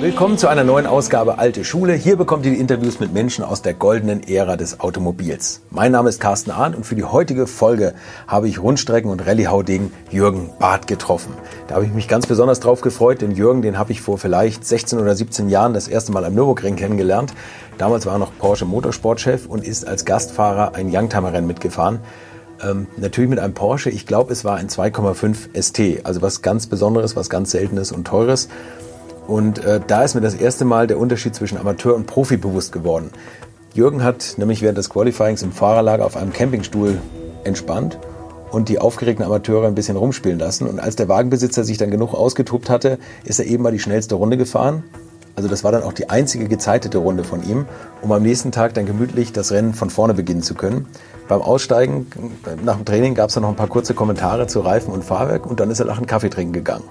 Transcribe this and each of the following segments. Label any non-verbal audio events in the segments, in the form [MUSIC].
Willkommen zu einer neuen Ausgabe Alte Schule. Hier bekommt ihr die Interviews mit Menschen aus der goldenen Ära des Automobils. Mein Name ist Carsten Arndt und für die heutige Folge habe ich Rundstrecken- und Rallye-Haudegen Jürgen Barth getroffen. Da habe ich mich ganz besonders drauf gefreut, denn Jürgen, den habe ich vor vielleicht 16 oder 17 Jahren das erste Mal am Nürburgring kennengelernt. Damals war er noch Porsche Motorsportchef und ist als Gastfahrer ein Youngtimer-Rennen mitgefahren. Ähm, natürlich mit einem Porsche. Ich glaube, es war ein 2,5 ST. Also was ganz Besonderes, was ganz Seltenes und Teures. Und äh, da ist mir das erste Mal der Unterschied zwischen Amateur und Profi bewusst geworden. Jürgen hat nämlich während des Qualifyings im Fahrerlager auf einem Campingstuhl entspannt und die aufgeregten Amateure ein bisschen rumspielen lassen. Und als der Wagenbesitzer sich dann genug ausgetobt hatte, ist er eben mal die schnellste Runde gefahren. Also das war dann auch die einzige gezeitete Runde von ihm, um am nächsten Tag dann gemütlich das Rennen von vorne beginnen zu können. Beim Aussteigen nach dem Training gab es dann noch ein paar kurze Kommentare zu Reifen und Fahrwerk und dann ist er nach einem Kaffee trinken gegangen.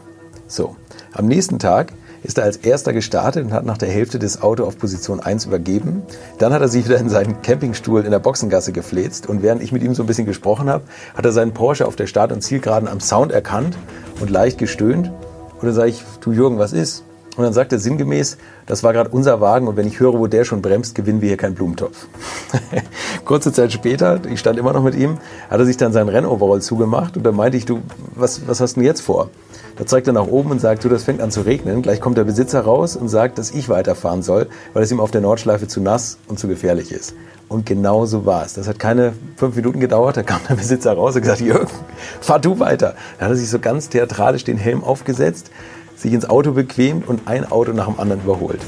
So, am nächsten Tag ist er als erster gestartet und hat nach der Hälfte das Auto auf Position 1 übergeben. Dann hat er sich wieder in seinen Campingstuhl in der Boxengasse gefläzt und während ich mit ihm so ein bisschen gesprochen habe, hat er seinen Porsche auf der Start- und Zielgeraden am Sound erkannt und leicht gestöhnt. Und dann sage ich, du Jürgen, was ist? Und dann sagt er sinngemäß, das war gerade unser Wagen und wenn ich höre, wo der schon bremst, gewinnen wir hier keinen Blumentopf. [LAUGHS] Kurze Zeit später, ich stand immer noch mit ihm, hat er sich dann seinen Rennoverall zugemacht und da meinte ich, du, was, was hast du denn jetzt vor? Da zeigt er nach oben und sagt, du, das fängt an zu regnen. Gleich kommt der Besitzer raus und sagt, dass ich weiterfahren soll, weil es ihm auf der Nordschleife zu nass und zu gefährlich ist. Und genau so war es. Das hat keine fünf Minuten gedauert. Da kam der Besitzer raus und gesagt, Jürgen, fahr du weiter. Da hat er sich so ganz theatralisch den Helm aufgesetzt, sich ins Auto bequemt und ein Auto nach dem anderen überholt.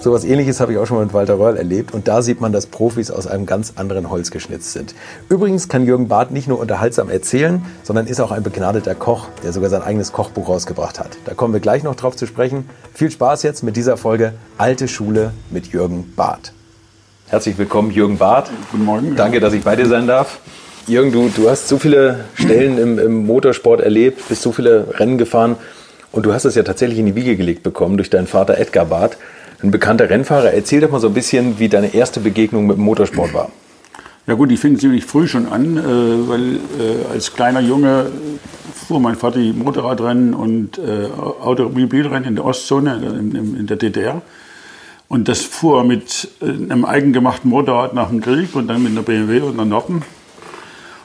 So was ähnliches habe ich auch schon mal mit Walter Röhrl erlebt und da sieht man, dass Profis aus einem ganz anderen Holz geschnitzt sind. Übrigens kann Jürgen Barth nicht nur unterhaltsam erzählen, sondern ist auch ein begnadeter Koch, der sogar sein eigenes Kochbuch rausgebracht hat. Da kommen wir gleich noch drauf zu sprechen. Viel Spaß jetzt mit dieser Folge Alte Schule mit Jürgen Barth. Herzlich willkommen, Jürgen Barth. Guten Morgen. Danke, dass ich bei dir sein darf. Jürgen, du, du hast so viele Stellen im, im Motorsport erlebt, bist so viele Rennen gefahren und du hast es ja tatsächlich in die Wiege gelegt bekommen durch deinen Vater Edgar Barth ein bekannter Rennfahrer. Erzähl doch mal so ein bisschen, wie deine erste Begegnung mit dem Motorsport war. Ja gut, die fing ziemlich früh schon an, äh, weil äh, als kleiner Junge fuhr mein Vater Motorradrennen und äh, Automobilrennen in der Ostzone, in, in, der DDR. Und das fuhr mit einem eigengemachten Motorrad nach dem Krieg und dann mit einer BMW und einer Norton.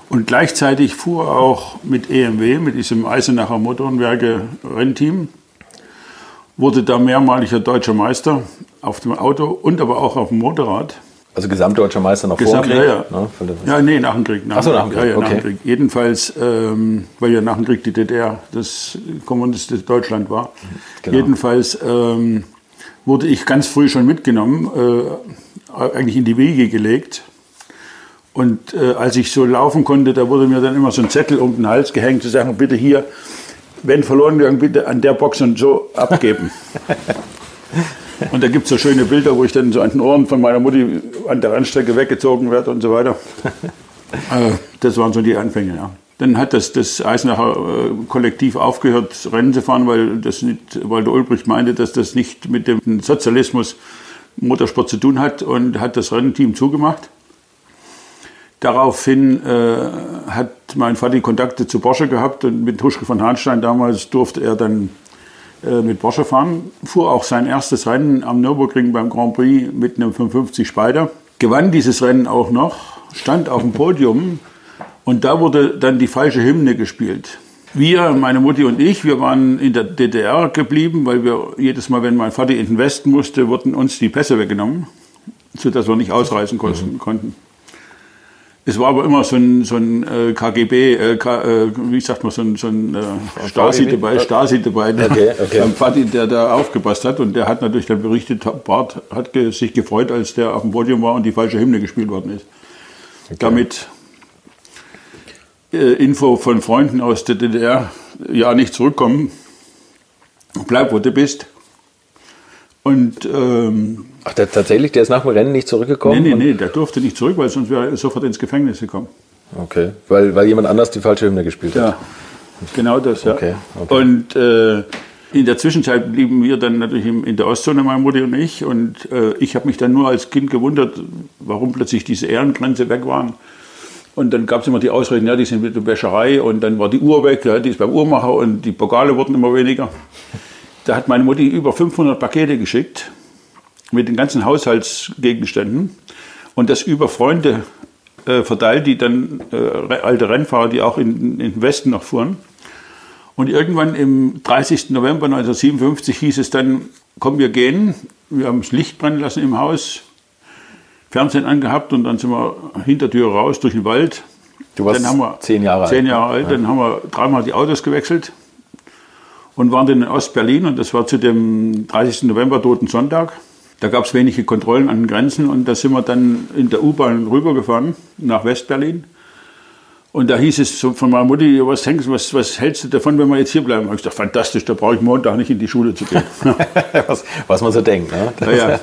Und gleichzeitig fuhr auch mit EMW, mit diesem Eisenacher Motorenwerke Rennteam wurde da mehrmaliger deutscher Meister auf dem Auto und aber auch auf dem Motorrad. Also gesamtdeutscher Meister noch Gesamt, vor dem Krieg? Ja, ja. ja, nee, nach dem Krieg. Nach Ach so, nach dem Krieg. Ja, ja, okay. nach dem Krieg. Jedenfalls, ähm, weil ja nach dem Krieg die DDR das kommunistische Deutschland war. Genau. Jedenfalls ähm, wurde ich ganz früh schon mitgenommen, äh, eigentlich in die Wege gelegt. Und äh, als ich so laufen konnte, da wurde mir dann immer so ein Zettel um den Hals gehängt, zu sagen, bitte hier wenn verloren gegangen, bitte an der Box und so abgeben. [LAUGHS] und da gibt es so schöne Bilder, wo ich dann so an den Ohren von meiner Mutti an der Rennstrecke weggezogen werde und so weiter. [LAUGHS] Äh, das waren so die Anfänge, ja. Dann hat das, das Eisenacher äh, Kollektiv aufgehört, Rennen zu fahren, weil, das nicht, weil der Ulbricht meinte, dass das nicht mit dem Sozialismus Motorsport zu tun hat und hat das Rennteam zugemacht. Daraufhin äh, hat mein Vater Kontakte zu Porsche gehabt und mit Huschke von Hahnstein damals durfte er dann äh, mit Porsche fahren. Fuhr auch sein erstes Rennen am Nürburgring beim Grand Prix mit einem 55 Spider. Gewann dieses Rennen auch noch, stand auf dem Podium und da wurde dann die falsche Hymne gespielt. Wir, meine Mutti und ich, wir waren in der DDR geblieben, weil wir jedes Mal, wenn mein Vater in den Westen musste, wurden uns die Pässe weggenommen, sodass wir nicht ausreisen konnten. Mhm. Es war aber immer so ein, so ein äh, KGB, äh, K, äh, wie sagt man, so ein, so ein äh, Stasi dabei, Stasi dabei, der, okay, okay. Vati, der da aufgepasst hat. Und der hat natürlich dann berichtet, Bart hat ge sich gefreut, als der auf dem Podium war und die falsche Hymne gespielt worden ist. Okay. Damit äh, Info von Freunden aus der DDR, ja, nicht zurückkommen, bleib, wo du bist. Und ähm, Ach, der, tatsächlich, der ist nach dem Rennen nicht zurückgekommen? Nee, nee, nee, der durfte nicht zurück, weil sonst wäre er sofort ins Gefängnis gekommen. Okay, weil, weil jemand anders die falsche Hymne gespielt hat. Ja, genau das, ja. Okay, okay. Und äh, in der Zwischenzeit blieben wir dann natürlich in der Ostzone, meine Mutter und ich. Und äh, ich habe mich dann nur als Kind gewundert, warum plötzlich diese Ehrengrenze weg waren. Und dann gab es immer die Ausreden, ja, die sind mit der Wäscherei und dann war die Uhr weg, ja, die ist beim Uhrmacher und die Pokale wurden immer weniger. Da hat meine Mutti über 500 Pakete geschickt mit den ganzen Haushaltsgegenständen und das über Freunde äh, verteilt, die dann äh, alte Rennfahrer, die auch in, in den Westen noch fuhren. Und irgendwann im 30. November 1957 hieß es dann, komm, wir gehen. Wir haben das Licht brennen lassen im Haus, Fernsehen angehabt und dann sind wir Hintertür raus durch den Wald. Du warst dann haben wir, zehn Jahre alt. Zehn Jahre alt. Dann haben wir dreimal die Autos gewechselt und waren dann in Ostberlin und das war zu dem 30. November, Toten Sonntag. Da gab es wenige Kontrollen an den Grenzen und da sind wir dann in der U-Bahn rübergefahren nach Westberlin. Und da hieß es von meiner Mutti, was, denkst, was, was hältst du davon, wenn wir jetzt hier bleiben? Da habe ich gesagt, fantastisch, da brauche ich Montag nicht in die Schule zu gehen. [LAUGHS] was, was man so denkt. Ne? Das ja, ja.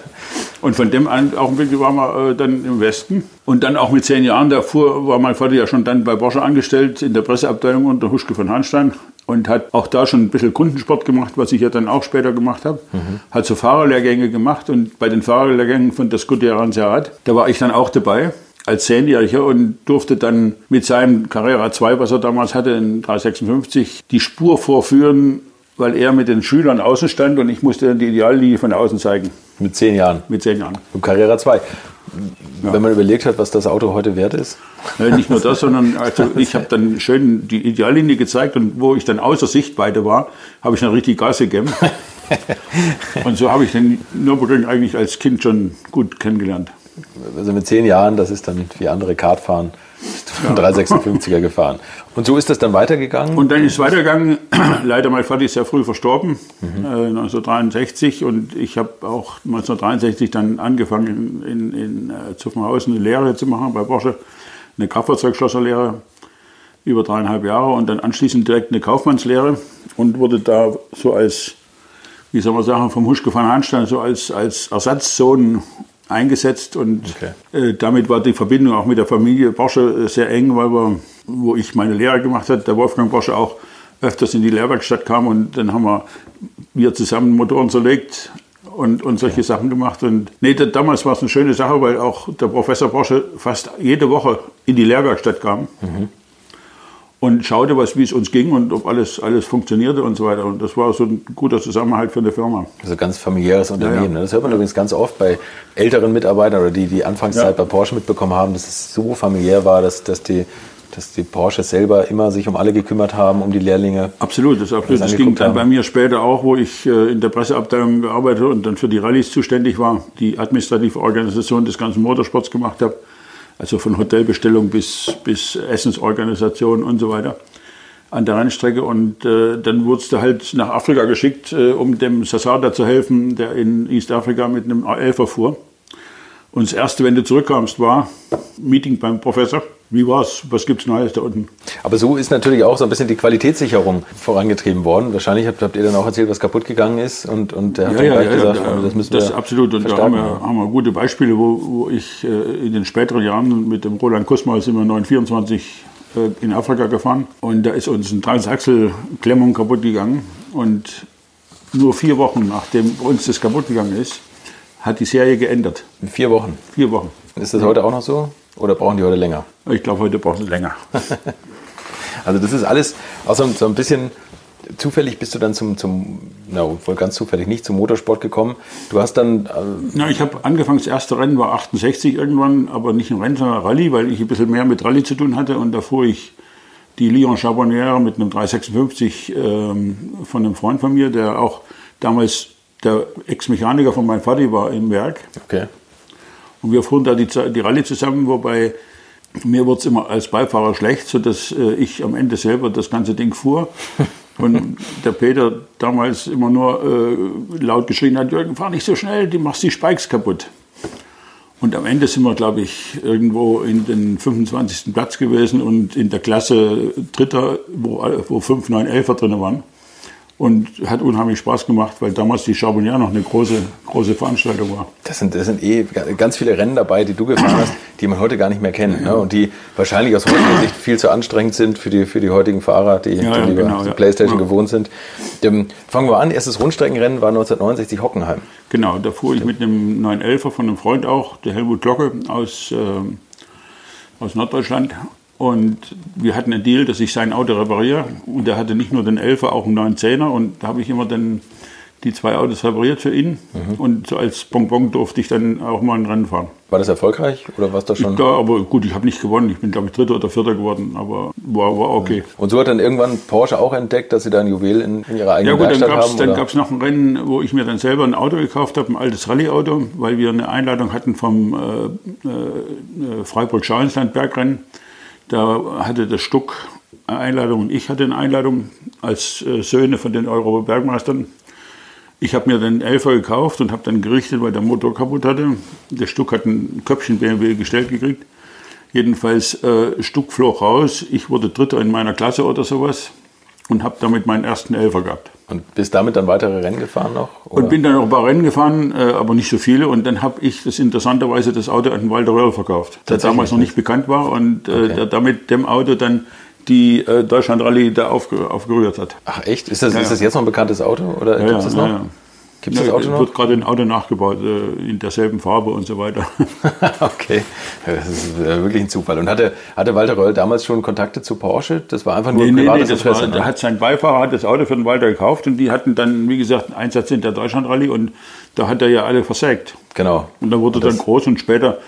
Und von dem Augenblick waren wir äh, dann im Westen. Und dann auch mit zehn Jahren davor war mein Vater ja schon dann bei Borsche angestellt in der Presseabteilung unter Huschke von Hanstein und hat auch da schon ein bisschen Kundensport gemacht, was ich ja dann auch später gemacht habe. Mhm. Hat so Fahrerlehrgänge gemacht und bei den Fahrerlehrgängen von der Scuderia Serrat, da war ich dann auch dabei als Zehnjähriger und durfte dann mit seinem Carrera 2, was er damals hatte, in 356, die Spur vorführen, weil er mit den Schülern außen stand und ich musste dann die Ideallinie von außen zeigen. Mit zehn Jahren? Mit zehn Jahren. Und Carrera 2. Ja. Wenn man überlegt hat, was das Auto heute wert ist? Ja, nicht nur das, [LAUGHS] sondern also ich habe dann schön die Ideallinie gezeigt und wo ich dann außer Sichtweite war, habe ich dann richtig Gas gegeben. [LAUGHS] und so habe ich den Nürburgring eigentlich als Kind schon gut kennengelernt also mit zehn Jahren, das ist dann wie andere Kartfahren, ja. 356er gefahren. Und so ist das dann weitergegangen? Und dann ist es weitergegangen. [CLEARS THROAT] Leider mein Vater ist sehr früh verstorben, mhm. äh, 1963. Und ich habe auch 1963 dann angefangen, in, in, in äh, Zuffenhausen eine Lehre zu machen bei Porsche, eine Kraftfahrzeugschlosserlehre über dreieinhalb Jahre und dann anschließend direkt eine Kaufmannslehre und wurde da so als, wie soll man sagen, vom Huschke von Hanstein so als, als Ersatzsohn eingesetzt und okay. äh, damit war die Verbindung auch mit der Familie Borsche äh, sehr eng, weil wir, wo ich meine Lehre gemacht habe, der Wolfgang Borsche auch öfters in die Lehrwerkstatt kam und dann haben wir, wir zusammen Motoren zerlegt und, und solche okay. Sachen gemacht. Und nee, da, damals war es eine schöne Sache, weil auch der Professor Borsche fast jede Woche in die Lehrwerkstatt kam. Mhm und schaute, was, wie es uns ging und ob alles, alles funktionierte und so weiter. Und das war so ein guter Zusammenhalt für eine Firma. Also ganz familiäres Unternehmen. Ja, ja. Ne? Das hört man übrigens ganz oft bei älteren Mitarbeitern oder die die Anfangszeit ja. bei Porsche mitbekommen haben, dass es so familiär war, dass, dass die dass die Porsche selber immer sich um alle gekümmert haben, um die Lehrlinge. Absolut, das, absolut. das ging dann bei mir später auch, wo ich äh, in der Presseabteilung gearbeitet und dann für die Rallyes zuständig war, die administrative Organisation des ganzen Motorsports gemacht habe also von Hotelbestellung bis, bis Essensorganisation und so weiter an der Rennstrecke. Und äh, dann wurdest du halt nach Afrika geschickt, äh, um dem Sassada zu helfen, der in East Africa mit einem A11er fuhr. Und das Erste, wenn du zurückkamst, war Meeting beim Professor. Wie war's? Was gibt's Neues da unten? Aber so ist natürlich auch so ein bisschen die Qualitätssicherung vorangetrieben worden. Wahrscheinlich habt, habt ihr dann auch erzählt, was kaputt gegangen ist und, und der hat ja, ja, ja, gesagt, ja, das müssen das wir absolut. Und da haben wir, haben wir, gute Beispiele, wo, wo ich äh, in den späteren Jahren mit dem Roland Kusma sind wir 924 äh, in Afrika gefahren und da ist uns ein Transachsel-Klemmung kaputt gegangen und nur vier Wochen nachdem uns das kaputt gegangen ist, hat die Serie geändert. Vier Wochen? Vier Wochen. Ist das heute auch noch so? Oder brauchen die heute länger? Ich glaube, heute brauchen sie länger. [LAUGHS] also das ist alles auch so, ein bisschen zufällig bist du dann zum, zum na, wohl ganz zufällig nicht zum Motorsport gekommen. Du hast dann... Äh na, ich habe angefangen, das erste Rennen war 68 irgendwann, aber nicht ein Rennen, sondern Rallye, weil ich ein bisschen mehr mit Rallye zu tun hatte und da fuhr ich die Lyon Charbonnière mit einem 356 ähm, von einem Freund von mir, der auch damals der Ex-Mechaniker von meinem Vater war im Werk. Okay. Und wir fuhren da die, die Rallye zusammen, wobei mir wurde es immer als Beifahrer schlecht, sodass äh, ich am Ende selber das ganze Ding fuhr. [LAUGHS] Und der Peter damals immer nur äh, laut geschrien hat, Jürgen, fahr nicht so schnell, du machst die Spikes kaputt. Und am Ende sind wir, glaube ich, irgendwo in den 25. Platz gewesen und in der Klasse Dritter, wo, wo 5, 9, 11er drin waren. Und hat unheimlich Spaß gemacht, weil damals die Charbonnier noch eine große, große Veranstaltung war. Das sind, das sind eh ganz viele Rennen dabei, die du gefahren hast, die man heute gar nicht mehr kennt. Ne? Und die wahrscheinlich aus heutiger Sicht viel zu anstrengend sind für die, für die heutigen Fahrer, die, ja, die genau, ja. Playstation ja. gewohnt sind. Ähm, fangen wir an. Erstes Rundstreckenrennen war 1969 Hockenheim. Genau, da fuhr ich mit einem 911er von einem Freund auch, der Helmut Glocke aus, äh, aus Norddeutschland. Und wir hatten einen Deal, dass ich sein Auto repariere. Und er hatte nicht nur den 11er, auch einen 910er. Und da habe ich immer dann die zwei Autos repariert für ihn. Mhm. Und so als Bonbon durfte ich dann auch mal ein Rennen fahren. War das erfolgreich oder was das schon? Ja, aber gut, ich habe nicht gewonnen. Ich bin, glaube ich, Dritter oder Vierter geworden, aber war, war okay. Und so hat dann irgendwann Porsche auch entdeckt, dass sie da ein Juwel in, in ihrer eigenen ja, gut, Werkstatt dann haben? Dann gab es noch ein Rennen, wo ich mir dann selber ein Auto gekauft habe, ein altes Rallye-Auto, weil wir eine Einladung hatten vom äh, äh, Freiburg-Schauinsland-Bergrennen. Da hatte der Stuck eine Einladung und ich hatte eine Einladung als äh, Söhne von den Euro-Bergmeistern ich habe mir den Elfer gekauft und habe dann gerichtet, weil der Motor kaputt hatte. Der Stuck hat ein Köpfchen BMW gestellt gekriegt. Jedenfalls, äh, Stuck flog raus. Ich wurde Dritter in meiner Klasse oder sowas und habe damit meinen ersten Elfer gehabt. Und bist damit dann weitere Rennen gefahren noch? Oder? Und bin dann noch ein paar Rennen gefahren, äh, aber nicht so viele. Und dann habe ich das interessanterweise das Auto an Walter Röhrl verkauft, der damals noch nicht bekannt war und äh, okay. der damit dem Auto dann die äh, Deutschland Rallye da aufge, aufgerührt hat. Ach echt? Ist das, ja, ist das jetzt noch ein bekanntes Auto? Oder ja, gibt es das noch? Ja, Gibt es das Auto noch? wird gerade ein Auto nachgebaut, äh, in derselben Farbe und so weiter. [LAUGHS] okay, das ist äh, wirklich ein Zufall. Und hatte, hatte Walter Röll damals schon Kontakte zu Porsche? Das war einfach nur nee, ein privates nee, nee, Interesse? War, ne? hat sein Beifahrer hat das Auto für den Walter gekauft und die hatten dann, wie gesagt, einen Einsatz in der Deutschland-Rallye und da hat er ja alle versägt. Genau. Und da wurde und dann groß und später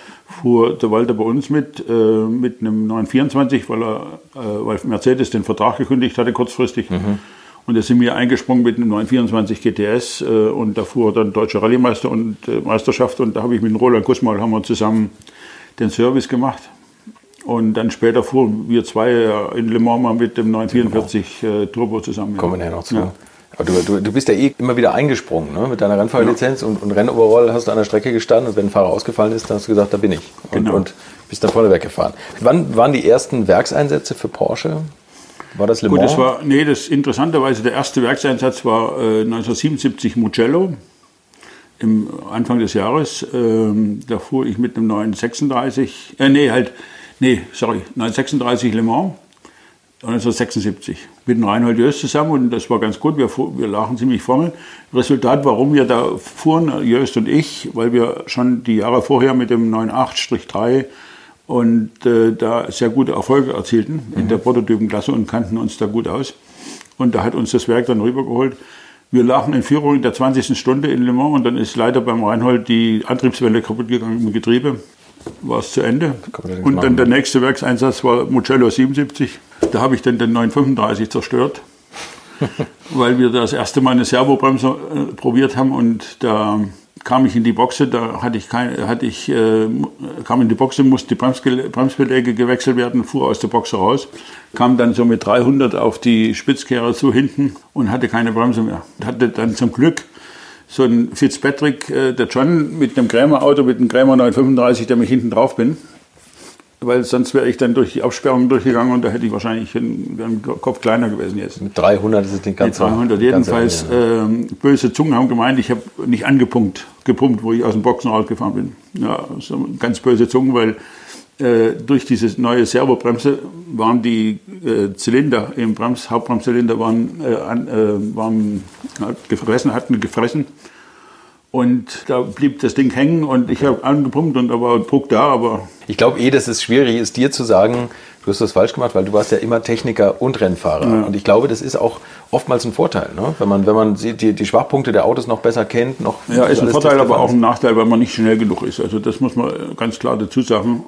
fuhr der Walter bei uns mit, äh, mit einem 924, weil, er, äh, weil Mercedes den Vertrag gekündigt hatte kurzfristig. Mhm. Und da sind wir eingesprungen mit einem 924 GTS äh, und da fuhr dann Deutsche Rallye-Meister und äh, Meisterschaft und da habe ich mit Roland Kussmaul haben wir zusammen den Service gemacht. Und dann später fuhren wir zwei in Le Mans mal mit dem 944 genau. äh, Turbo zusammen. Kommen wir ja noch zu. Ja. Aber du, du, du bist ja eh immer wieder eingesprungen ne? mit deiner Rennfahrerlizenz ja. und, und Rennoverall hast du an der Strecke gestanden und wenn ein Fahrer ausgefallen ist, dann hast du gesagt, da bin ich. Und, genau. und bist dann vorne weggefahren. Wann waren die ersten Werkseinsätze für Porsche? War das Le Mans? Gut, das war, nee, das interessanterweise der erste Werkseinsatz war äh, 1977 Mugello im Anfang des Jahres. Ähm, da fuhr ich mit einem 936, äh, nee, halt, nee, sorry, 936 Le Mans. 1976 mit dem Reinhold Jöst zusammen und das war ganz gut. Wir, wir lagen ziemlich vorne. Resultat, warum wir da fuhren, Jöst und ich, weil wir schon die Jahre vorher mit dem 98-3 und äh, da sehr gute Erfolge erzielten mhm. in der Prototypenklasse und kannten uns da gut aus. Und da hat uns das Werk dann rübergeholt. Wir lagen in Führung in der 20. Stunde in Le Mans und dann ist leider beim Reinhold die Antriebswelle kaputt gegangen im Getriebe. War es zu Ende. Und dann der nächste Werkseinsatz war Mugello 77. Da habe ich dann den 935 zerstört, [LAUGHS] weil wir das erste Mal eine Servobremse äh, probiert haben und da kam ich in die Boxe, da hatte ich, kein, hatte ich äh, kam in die Boxe, musste die Bremsbeläge gewechselt werden, fuhr aus der Boxe raus, kam dann so mit 300 auf die Spitzkehre zu hinten und hatte keine Bremse mehr. Hatte dann zum Glück so ein Fitzpatrick, äh, der John mit einem Krämer-Auto, mit einem Krämer 935, der mich hinten drauf bin weil sonst wäre ich dann durch die Absperrung durchgegangen und da hätte ich wahrscheinlich einen, Kopf kleiner gewesen jetzt. Mit 300 ist es den ganzen. Mit 300 jedenfalls. Äh, böse Zungen haben gemeint, ich habe nicht angepumpt, gepumpt, wo ich aus dem Boxen rausgefahren bin. Ja, so ganz böse Zungen, weil äh, durch diese neue Servobremse waren die äh, Zylinder im Brems, Hauptbremszylinder waren, äh, an, äh, waren gefressen, hatten gefressen und da blieb das Ding hängen und ich habe angepumpt und da war Druck da, aber. Ich glaube eh, dass es schwierig ist, dir zu sagen, du hast das falsch gemacht, weil du warst ja immer Techniker und Rennfahrer. Ja. Und ich glaube, das ist auch oftmals ein Vorteil, ne? wenn man, wenn man die, die Schwachpunkte der Autos noch besser kennt. Noch ja, ist ein Vorteil, aber auch ein Nachteil, weil man nicht schnell genug ist. Also das muss man ganz klar dazu sagen.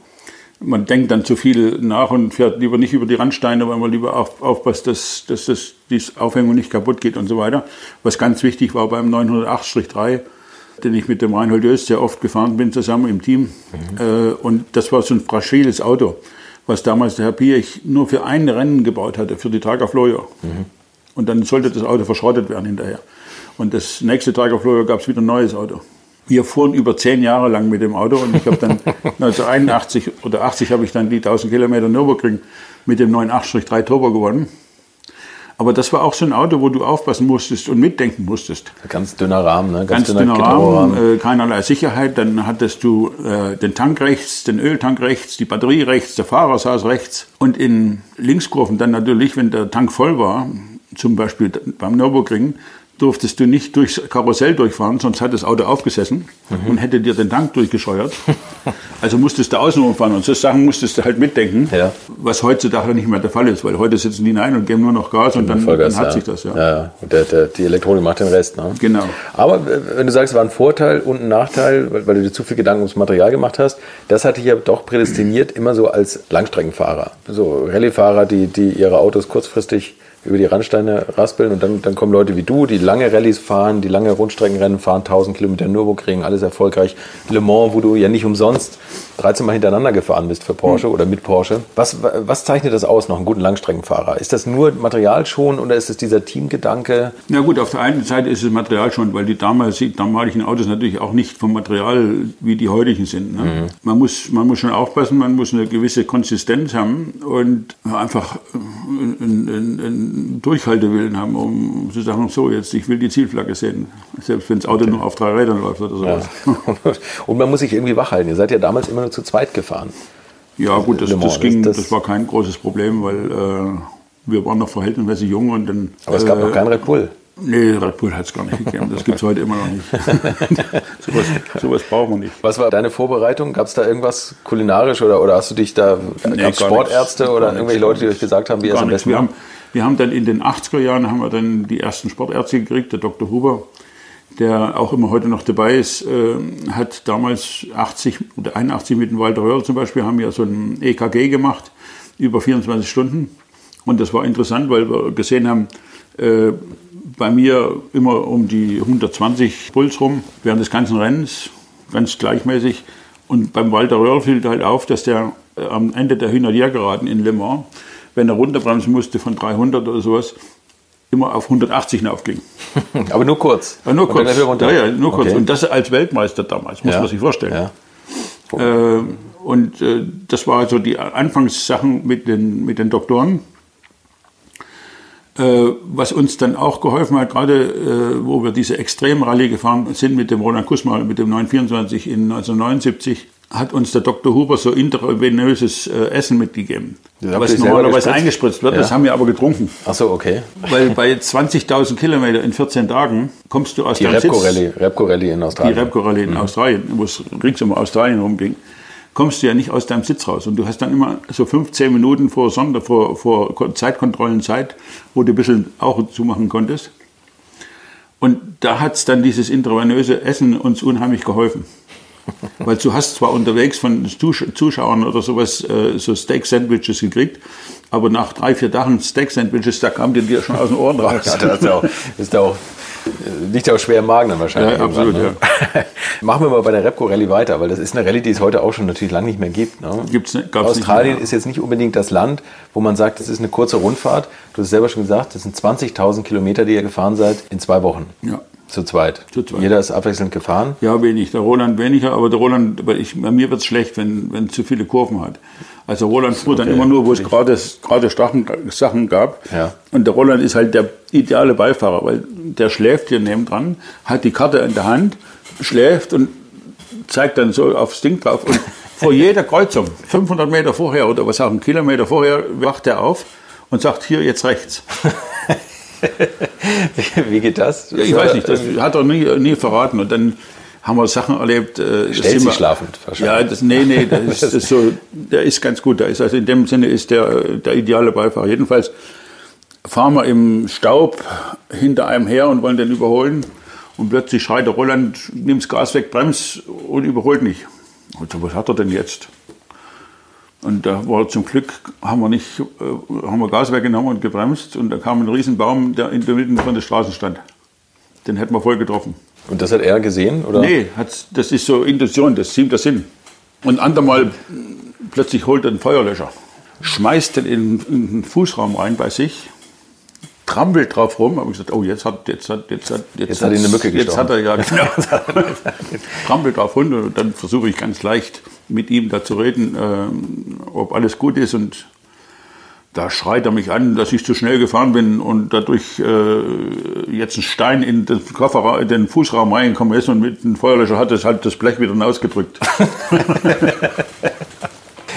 Man denkt dann zu viel nach und fährt lieber nicht über die Randsteine, weil man lieber auf, aufpasst, dass, dass das, die Aufhängung nicht kaputt geht und so weiter. Was ganz wichtig war beim 908-3, den ich mit dem Reinhold Öst sehr oft gefahren bin, zusammen im Team. Mhm. Äh, und das war so ein fragiles Auto, was damals der Herr Piech nur für ein Rennen gebaut hatte, für die Trager Floyer. Mhm. Und dann sollte das Auto verschrottet werden hinterher. Und das nächste Trager Floyer gab es wieder ein neues Auto. Wir fuhren über zehn Jahre lang mit dem Auto und ich habe dann [LAUGHS] 1981 oder 80 habe ich dann die 1000 Kilometer Nürburgring mit dem 98-3 Turbo gewonnen. Aber das war auch so ein Auto, wo du aufpassen musstest und mitdenken musstest. Ganz dünner Rahmen, ne? Ganz, Ganz dünner, dünner Rahmen, äh, keinerlei Sicherheit. Dann hattest du äh, den Tank rechts, den Öltank rechts, die Batterie rechts, der Fahrer saß rechts. Und in Linkskurven dann natürlich, wenn der Tank voll war, zum Beispiel beim Nürburgring, durftest du nicht durchs Karussell durchfahren, sonst hat das Auto aufgesessen mhm. und hätte dir den Tank durchgescheuert. [LAUGHS] also musstest du außen rumfahren und so Sachen musstest du halt mitdenken, ja. was heutzutage nicht mehr der Fall ist, weil heute sitzen die nein und geben nur noch Gas und dann, Vollgas, dann hat ja. sich das. Ja, ja. Und der, der, die Elektronik macht den Rest. Ne? Genau. Aber äh, wenn du sagst, es war ein Vorteil und ein Nachteil, weil, weil du dir zu viel Gedanken ums Material gemacht hast, das hatte ich ja doch prädestiniert immer so als Langstreckenfahrer. So Rallyefahrer, die, die ihre Autos kurzfristig über die Randsteine raspeln und dann, dann kommen Leute wie du, die lange Rallyes fahren, die lange Rundstreckenrennen fahren, 1000 Kilometer Nürburgring, alles erfolgreich. Le Mans, wo du ja nicht umsonst 13 Mal hintereinander gefahren bist für Porsche mhm. oder mit Porsche. Was, was zeichnet das aus, noch einen guten Langstreckenfahrer? Ist das nur Material schon oder ist es dieser Teamgedanke? Ja gut, auf der einen Seite ist es Material schon, weil die damals, damaligen Autos natürlich auch nicht vom Material wie die heutigen sind. Ne? Mhm. Man, muss, man muss schon aufpassen, man muss eine gewisse Konsistenz haben und einfach einen, einen Durchhaltewillen haben, um zu sagen, so jetzt, ich will die Zielflagge sehen, selbst wenn das Auto okay. nur auf drei Rädern läuft oder sowas. Ja. [LAUGHS] und man muss sich irgendwie wachhalten. Ihr seid ja damals immer nur zu zweit gefahren. Ja, gut, das, das ging, das, das, war kein großes Problem, weil äh, wir waren noch verhältnismäßig jung und dann. Aber es gab äh, noch keinen Red Bull. Nee, Red Bull hat es gar nicht gegeben. Das gibt es heute immer noch nicht. [LAUGHS] sowas, sowas brauchen wir nicht. Was war deine Vorbereitung? Gab es da irgendwas kulinarisch oder, oder hast du dich da, nee, gab Sportärzte oder irgendwelche Leute, die euch gesagt haben, wie es am besten wir haben, wir haben dann in den 80er Jahren haben wir dann die ersten Sportärzte gekriegt, der Dr. Huber der auch immer heute noch dabei ist, äh, hat damals 80 oder 81 mit dem Walter Röhrl zum Beispiel, haben ja so ein EKG gemacht, über 24 Stunden. Und das war interessant, weil wir gesehen haben, äh, bei mir immer um die 120 Puls rum, während des ganzen Rennens, ganz gleichmäßig. Und beim Walter Röhrl fiel halt auf, dass der äh, am Ende der Hünadier-Geraden in Le Mans, wenn er runterbremsen musste von 300 oder sowas, immer auf 180 hinaufging. [LAUGHS] Aber nur kurz. Ja, nur kurz. Ja, ja, nur kurz. Okay. Und das als Weltmeister damals, muss ja. man sich vorstellen. Ja. Äh, und äh, das war also die Anfangssachen mit den, mit den Doktoren. Äh, was uns dann auch geholfen hat, gerade äh, wo wir diese Extremrallye gefahren sind mit dem Roland Kusma, mit dem 924 in 1979, hat uns der Dr. Huber so intravenöses äh, Essen mitgegeben. was normalerweise eingespritzt wird, ja. das haben wir aber getrunken. Ach so, okay. Weil bei 20.000 Kilometer in 14 Tagen kommst du aus die Repco Rallye, Repco Rallye in Australien. Die Repco Rallye in mhm. Australien, wo es rings um Australien rumging kommst du ja nicht aus deinem Sitz raus. Und du hast dann immer so 15 Minuten vor, Sonder, vor, vor Zeitkontrollen Zeit, wo du ein bisschen auch zumachen konntest. Und da hat es dann dieses intravenöse Essen uns unheimlich geholfen. [LAUGHS] Weil du hast zwar unterwegs von Zuschauern oder sowas äh, so Steak-Sandwiches gekriegt, aber nach drei, vier Tagen Steak-Sandwiches, da kam dir schon aus den Ohren raus. ja, das ist auch, ist auch liegt ja auch schwer im Magen dann wahrscheinlich. Ja, absolut, ne? ja. [LAUGHS] Machen wir mal bei der Repco Rallye weiter, weil das ist eine Rallye, die es heute auch schon natürlich lange nicht mehr gibt. Ne? Gibt's, ne, Australien ist jetzt nicht unbedingt das Land, wo man sagt, das ist eine kurze Rundfahrt. Du hast es selber schon gesagt, das sind 20.000 Kilometer, die ihr gefahren seid, in zwei Wochen. Ja. Zu zweit. Zu zweit. Jeder ist abwechselnd gefahren? Ja, wenig. Der Roland weniger, aber der Roland, ich, bei mir wird es schlecht, wenn, wenn zu viele Kurven hat. Also Roland fuhr okay. dann immer nur, wo es gerade, gerade Sachen gab. Ja. Und der Roland ist halt der ideale Beifahrer, weil der schläft hier neben dran, hat die Karte in der Hand, schläft und zeigt dann so aufs Ding drauf. Und [LAUGHS] vor jeder Kreuzung, 500 Meter vorher oder was auch einen Kilometer vorher, wacht er auf und sagt, hier jetzt rechts. [LAUGHS] [LAUGHS] Wie geht das? Ja, ich weiß nicht, das hat er nie, nie verraten. Und dann haben wir Sachen erlebt. Äh, Stellt sich schlafend wahrscheinlich. Ja, das, nee, nee, das [LAUGHS] ist, das so, der ist ganz gut. Der ist, also in dem Sinne ist der, der ideale Beifahrer. Jedenfalls fahren wir im Staub hinter einem her und wollen den überholen. Und plötzlich schreit der Roland, nimm das Gas weg, brems und überholt nicht. Und so, was hat er denn jetzt? Und da war zum Glück, haben wir nicht, äh, haben wir Gas weggenommen und gebremst und da kam ein Riesenbaum, der in der Mitte von der Straße stand. Den hätten wir voll getroffen. Und das hat er gesehen? Oder? Nee, das ist so Intuition, das zieht das Sinn. Und andermal plötzlich holt er einen Feuerlöscher, schmeißt den in, in den Fußraum rein bei sich, trampelt drauf rum. Habe ich gesagt, oh, jetzt hat, jetzt hat, jetzt hat, jetzt, jetzt hat ihn eine Mücke gestochen. Jetzt hat er ja [LAUGHS] genau. trampelt drauf runter und dann versuche ich ganz leicht mit ihm da zu reden, äh, ob alles gut ist und da schreit er mich an, dass ich zu schnell gefahren bin und dadurch äh, jetzt ein Stein in den Kofferraum, in den Fußraum reingekommen ist und mit dem Feuerlöscher hat es halt das Blech wieder ausgedrückt. [LAUGHS]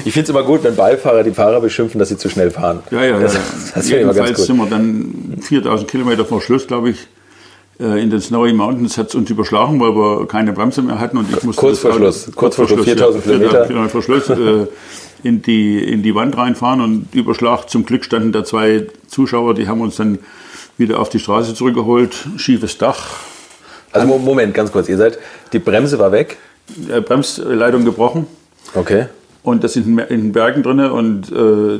ich finde es immer gut, wenn Beifahrer die Fahrer beschimpfen, dass sie zu schnell fahren. Ja, ja, das, ja. Das Jedenfalls sind wir dann 4000 Kilometer vor Schluss, glaube ich, in den Snowy Mountains hat es uns überschlagen, weil wir keine Bremse mehr hatten. Und ich musste Kurz vor Schluss. Kurz vor Schluss, 4000 ja, Kilometer. Genau, vor Schluss. äh, in die, in die Wand reinfahren und Überschlag. Zum Glück standen da zwei Zuschauer, die haben uns dann wieder auf die Straße zurückgeholt. Schiefes Dach, Also Mo- Moment, ganz kurz. Ihr seid, die Bremse war weg. äh, Bremsleitung gebrochen. Okay. Und das in, in den Bergen drin und äh,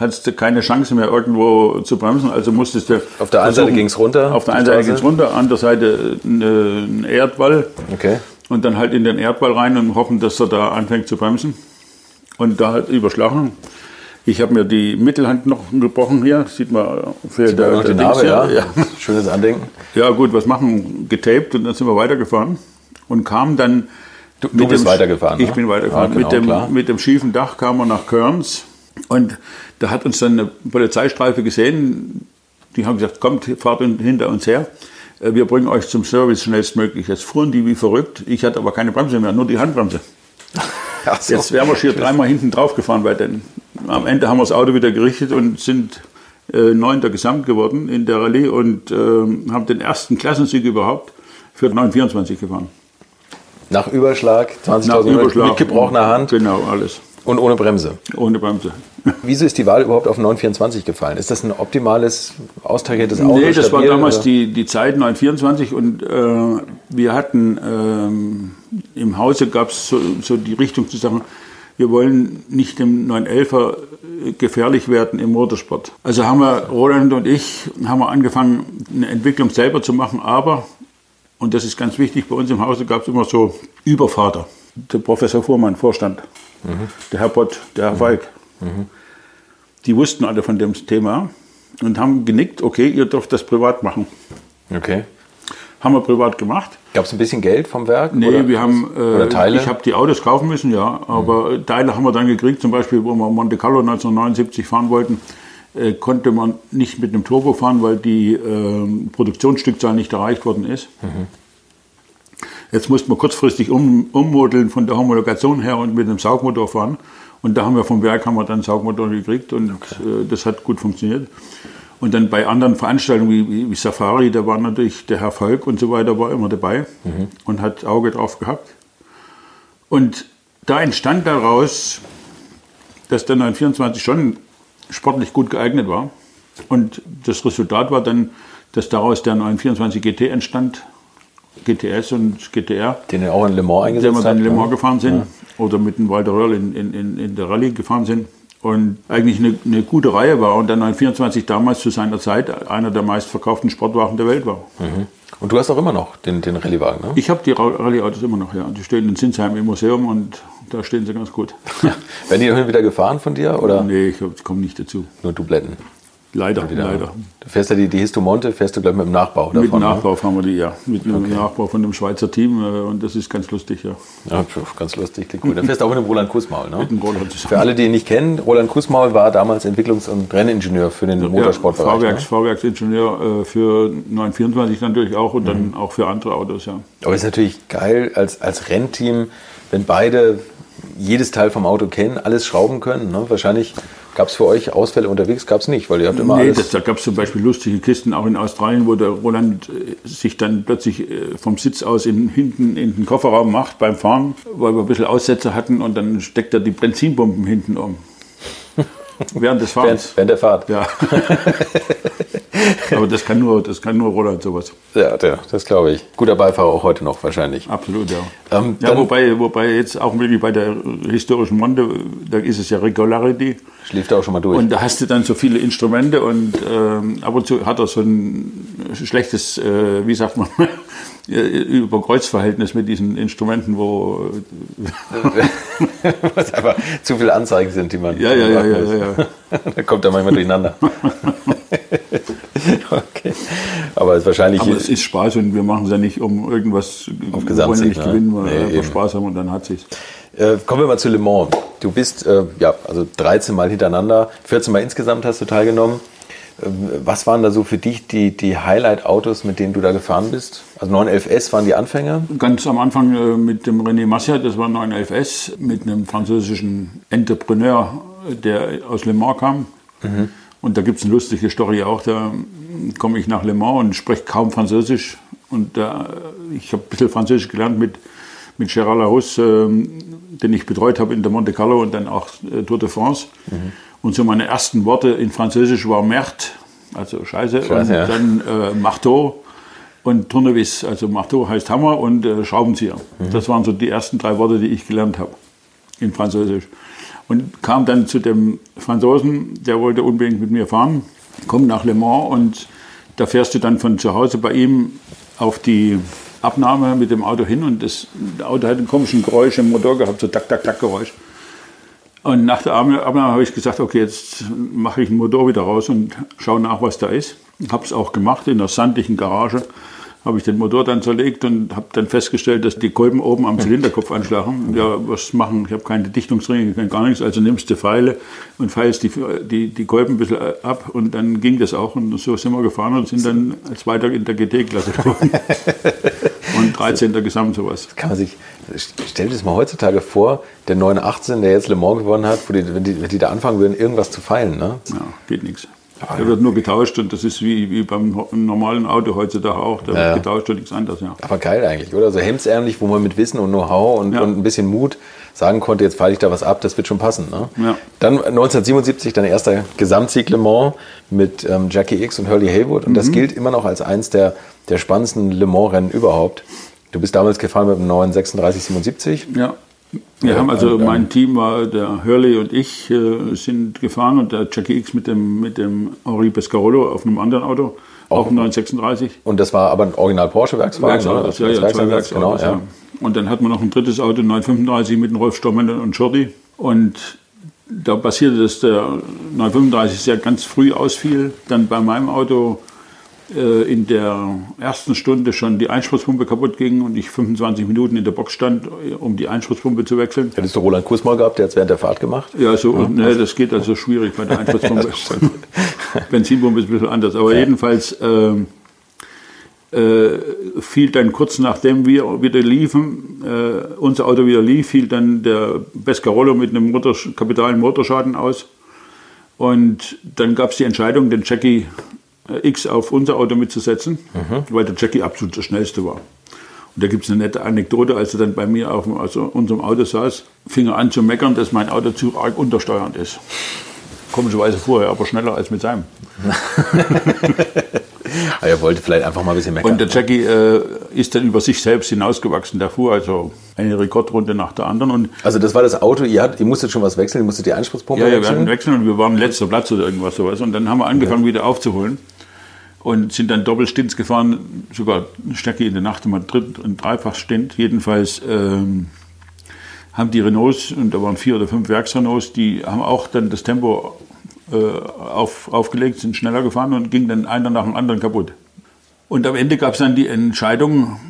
hattest du keine Chance mehr irgendwo zu bremsen. Also musstest du. Auf der einen Seite versuchen- ging's runter, Auf der die einen Seite ging es runter, an der Seite äh, ein Erdwall. Okay. Und dann halt in den Erdball rein und hoffen, dass er da anfängt zu bremsen. Und da halt überschlagen. Ich habe mir die Mittelhand noch gebrochen hier, sieht man für Da noch die Dings Narbe, ja. ja. [LAUGHS] Schönes Andenken. Ja, gut, was machen? Getaped und dann sind wir weitergefahren und kamen dann. Du- du bist weitergefahren, Ich ne? bin weitergefahren. Ja, genau, mit, dem, klar. mit dem schiefen Dach kamen wir nach Körns und da hat uns dann eine Polizeistreife gesehen. Die haben gesagt: Kommt, fahrt hinter uns her. Äh, Wir bringen euch zum Service schnellstmöglich. Jetzt fuhren die wie verrückt. Ich hatte aber keine Bremse mehr, nur die Handbremse. So. Jetzt wären wir hier dreimal hinten drauf gefahren, weil dann am Ende haben wir das Auto wieder gerichtet und sind äh, Neunter Gesamt geworden in der Rallye und ähm, haben den ersten Klassensieg überhaupt für 924 gefahren. Nach Überschlag, 20.000 Nach Euro Überschlag. mit gebrochener Hand Genau, alles. und ohne Bremse. Ohne Bremse. [LAUGHS] Wieso ist die Wahl überhaupt auf 924 gefallen? Ist das ein optimales, austariertes Auto? Nee, das war stabil, damals oder? die, die Zeit 924 und äh, wir hatten ähm, im Hause gab es so, so die Richtung zu sagen, wir wollen nicht dem 911er gefährlich werden im Motorsport. Also haben wir, Roland und ich, haben wir angefangen, eine Entwicklung selber zu machen, aber, und das ist ganz wichtig, bei uns im Hause gab es immer so Übervater. Der Professor Fuhrmann, Vorstand, der Herr Pott, der Herr Falk. Die wussten alle von dem Thema und haben genickt, okay, ihr dürft das privat machen. Okay. Haben wir privat gemacht. Gab es ein bisschen Geld vom Werk? Nee, oder, wir haben, äh, oder Teile? ich habe die Autos kaufen müssen, ja, aber Teile haben wir dann gekriegt, zum Beispiel, wo wir Monte Carlo 1979 fahren wollten, äh, konnte man nicht mit einem Turbo fahren, weil die ähm, Produktionsstückzahl nicht erreicht worden ist. Jetzt mussten wir kurzfristig um, ummodeln von der Homologation her und mit einem Saugmotor fahren. Und da haben wir vom Werk haben wir dann einen Saugmotor gekriegt und äh, das hat gut funktioniert. Und dann bei anderen Veranstaltungen wie, wie, wie Safari, da war natürlich der Herr Volk und so weiter war immer dabei und hat Auge drauf gehabt. Und da entstand daraus, dass der 924 schon sportlich gut geeignet war. Und das Resultat war dann, dass daraus der 924 GT entstand, GTS und GTR, den ihr auch in Le Mans eingesetzt dem wir dann in Le Mans gefahren sind oder mit dem Walter Röhrl in, in, in, in der Rallye gefahren sind. Und eigentlich eine, eine gute Reihe war und der 924 damals zu seiner Zeit einer der meistverkauften Sportwagen der Welt war. Mhm. Und du hast auch immer noch den, den Rallyewagen, ne? Ich habe die Ra- Rallye-Autos immer noch, ja. Die stehen in Sinsheim im Museum und da stehen sie ganz gut. [LAUGHS] Werden die hin wieder gefahren von dir oder Nee, ich komme nicht dazu. nur Dubletten? Leider, Wieder. leider. Du fährst ja die, die Histomonte, fährst du gleich mit dem Nachbau davon, Mit dem ne? Nachbau fahren wir die, ja. Mit dem Nachbau von dem Schweizer Team äh, und das ist ganz lustig, ja. Ja, ganz lustig, klingt gut. Dann fährst du auch mit dem Roland Kussmaul, ne? Mit dem Roland zusammen. Für alle, die ihn nicht kennen, Roland Kussmaul war damals Entwicklungs- und Renningenieur für den Motorsportbereich. Ja, Fahrwerks, ne? Fahrwerksingenieur äh, für 924 natürlich auch und Mhm. dann auch für andere Autos, ja. Aber es ist natürlich geil als, als Rennteam, wenn beide jedes Teil vom Auto kennen, alles schrauben können. Ne? Wahrscheinlich gab es für euch Ausfälle unterwegs, gab es nicht, weil ihr habt immer Nee, alles... das, da gab es zum Beispiel lustige Kisten auch in Australien, wo der Roland äh, sich dann plötzlich äh, vom Sitz aus in, hinten in den Kofferraum macht beim Fahren, weil wir ein bisschen Aussätze hatten und dann steckt er die Benzinpumpen hinten um. Während des Fahrens. während, während der Fahrt. Ja. [LAUGHS] Aber das kann nur, das kann nur Roland sowas. Ja, ja, das glaube ich. Guter Beifahrer auch heute noch wahrscheinlich. Absolut, ja. Ähm, ja wobei, wobei jetzt auch wirklich bei der historischen Monte, da ist es ja Regularity. Schläft er auch schon mal durch. Und da hast du dann so viele Instrumente und ähm, ab und zu hat er so ein schlechtes, äh, wie sagt man, Überkreuzverhältnis mit diesen Instrumenten, wo [LAUGHS] Was aber zu viele Anzeigen sind, die man. Ja, ja, ja, ja, ja, [LAUGHS] da kommt er manchmal durcheinander. [LAUGHS] okay. Aber es ist wahrscheinlich. Aber es ist Spaß und wir machen es ja nicht, um irgendwas Auf wollen nicht ne? gewinnen, weil wir einfach. Spaß haben und dann hat sich's. Äh, kommen wir mal zu Le Mans. Du bist äh, ja also 13 Mal hintereinander, 14 Mal insgesamt hast du teilgenommen. Ähm, Was waren da so für dich die, die Highlight-Autos, mit denen du da gefahren bist? Also 911S waren die Anfänger. Ganz am Anfang äh, mit dem René Massia, das war 911S, mit einem französischen Entrepreneur, der aus Le Mans kam. Mhm. Und da gibt es eine lustige Story auch. Da komme ich nach Le Mans und spreche kaum Französisch. Und äh, ich habe ein bisschen Französisch gelernt mit, mit Gérard Larousse, äh, den ich betreut habe in der Monte Carlo und dann auch äh, Tour de France. Mhm. Und so meine ersten Worte in Französisch war Merde, also Scheiße, Scheiße und ja. dann äh, Marteau und Tournevis, also Marteau heißt Hammer und äh, Schraubenzieher. Mhm. Das waren so die ersten drei Worte, die ich gelernt habe in Französisch. Und kam dann zu dem Franzosen, der wollte unbedingt mit mir fahren, kommt nach Le Mans und da fährst du dann von zu Hause bei ihm auf die Abnahme mit dem Auto hin und das Auto hat ein komisches Geräusch im Motor gehabt, so tak, tak, tak Geräusch. Und nach der Abnahme habe ich gesagt, okay, jetzt mache ich den Motor wieder raus und schaue nach, was da ist. Habe es auch gemacht in der sandigen Garage habe ich den Motor dann zerlegt und habe dann festgestellt, dass die Kolben oben am Zylinderkopf anschlagen. Ja, was machen? Ich habe keine Dichtungsringe, gar nichts. Also nimmst du Pfeile und feilst die, die, die Kolben ein bisschen ab und dann ging das auch. Und so sind wir gefahren und sind dann als weiter in der GT-Klasse gefahren. [LAUGHS] und 13. Gesamt sowas. Kann man sich, stell dir das mal heutzutage vor, der 918, der jetzt Le Mans gewonnen hat, die, wenn, die, wenn die da anfangen würden, irgendwas zu feilen. Ne? Ja, geht nichts. Der wird nur getauscht und das ist wie, wie beim normalen Auto heutzutage auch. Da ja, wird getauscht und nichts anderes, ja. Aber geil eigentlich, oder? So hemdsärmlich, wo man mit Wissen und Know-how und, ja. und, ein bisschen Mut sagen konnte, jetzt falle ich da was ab, das wird schon passen. Ne? Ja. Dann 1977 dein erster Gesamtsieg Le Mans mit ähm, Jackie X und Hurley Haywood und mhm. das gilt immer noch als eins der, der spannendsten Le Mans-Rennen überhaupt. Du bist damals gefahren mit dem neuen 3677. Ja. Wir haben also, mein Team war der Hurley und ich äh, sind gefahren und der Jackie X mit dem, mit dem Henri Pescarolo auf einem anderen Auto, auch, ein 936. Und das war aber ein Original Porsche Werkswagen, Werksauto, oder? Ja, ja, zwei Werksautos, genau, ja. Und dann hatten wir noch ein drittes Auto, 935 mit dem Rolf Stormann und Schurdi. Und da passierte, dass der 935 sehr ganz früh ausfiel. Dann bei meinem Auto äh, in der ersten Stunde schon die Einspritzpumpe kaputt ging und ich 25 Minuten in der Box stand, um die Einspritzpumpe zu wechseln. Hättest du Roland Kuss mal gehabt, der hat es während der Fahrt gemacht? Ja, so, ja. Ne, das geht also schwierig bei der Einspritzpumpe. [LAUGHS] [LAUGHS] Benzinpumpe ist ein bisschen anders, aber ja. jedenfalls äh, äh, fiel dann kurz nachdem wir wieder liefen, äh, unser Auto wieder lief, fiel dann der Pescarolo mit einem Motor, kapitalen Motorschaden aus. Und dann gab es die Entscheidung, den Jackie äh, X auf unser Auto mitzusetzen, mhm. weil der Jackie absolut der schnellste war. Und da gibt es eine nette Anekdote, als er dann bei mir auf also unserem Auto saß, fing er an zu meckern, dass mein Auto zu arg untersteuernd ist. Komischerweise vorher, aber schneller als mit seinem. [LAUGHS] er wollte vielleicht einfach mal ein bisschen meckern. Und der Jackie äh, ist dann über sich selbst hinausgewachsen. Der fuhr also eine Rekordrunde nach der anderen. Und also das war das Auto, ihr, habt, ihr musstet schon was wechseln, ihr musstet die Einspritzpumpe wechseln? Ja, wir hatten wechseln und wir waren letzter Platz oder irgendwas sowas. Und dann haben wir angefangen, okay. wieder aufzuholen und sind dann Doppelstints gefahren, sogar eine Strecke in der Nacht immer Dritt- und Dreifachstint. Jedenfalls ähm, haben die Renaults, und da waren vier oder fünf Werksrenaults, die haben auch dann das Tempo äh, auf, aufgelegt, sind schneller gefahren und ging dann einer nach dem anderen kaputt. Und am Ende gab es dann die Entscheidung,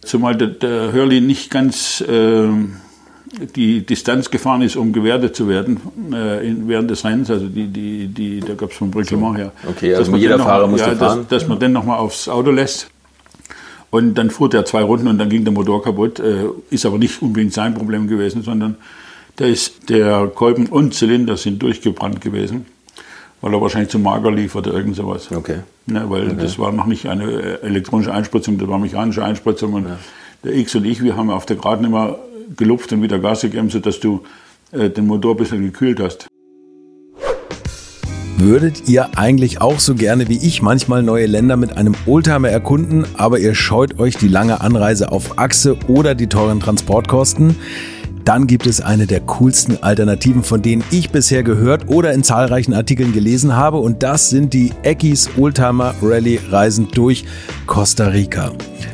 zumal der, der Hurley nicht ganz äh, die Distanz gefahren ist, um gewertet zu werden äh, in, während des Rennens. Also die, die, die, da gab es vom Reglement her. Okay, also jeder Fahrer musste ja, fahren. Dass, dass man den nochmal aufs Auto lässt. Und dann fuhr der zwei Runden und dann ging der Motor kaputt. Äh, ist aber nicht unbedingt sein Problem gewesen, sondern da ist der Kolben und Zylinder sind durchgebrannt gewesen, weil er wahrscheinlich zu mager lief oder irgend sowas. Okay. Ja, weil okay. das war noch nicht eine elektronische Einspritzung, das war mechanische Einspritzung. Und ja. der X und ich, wir haben auf der Geraden immer gelupft und wieder Gas gegeben, sodass du äh, den Motor ein bisschen gekühlt hast. Würdet ihr eigentlich auch so gerne wie ich manchmal neue Länder mit einem Oldtimer erkunden, aber ihr scheut euch die lange Anreise auf Achse oder die teuren Transportkosten? Dann gibt es eine der coolsten Alternativen, von denen ich bisher gehört oder in zahlreichen Artikeln gelesen habe und das sind die Eckis Oldtimer Rally Reisen durch Costa Rica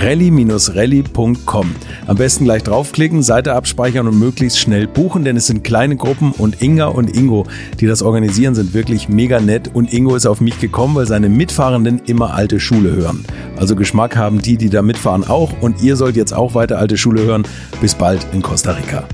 rally-rally.com. Am besten gleich draufklicken, Seite abspeichern und möglichst schnell buchen, denn es sind kleine Gruppen und Inga und Ingo, die das organisieren, sind wirklich mega nett und Ingo ist auf mich gekommen, weil seine Mitfahrenden immer alte Schule hören. Also Geschmack haben die, die da mitfahren auch und ihr sollt jetzt auch weiter alte Schule hören. Bis bald in Costa Rica.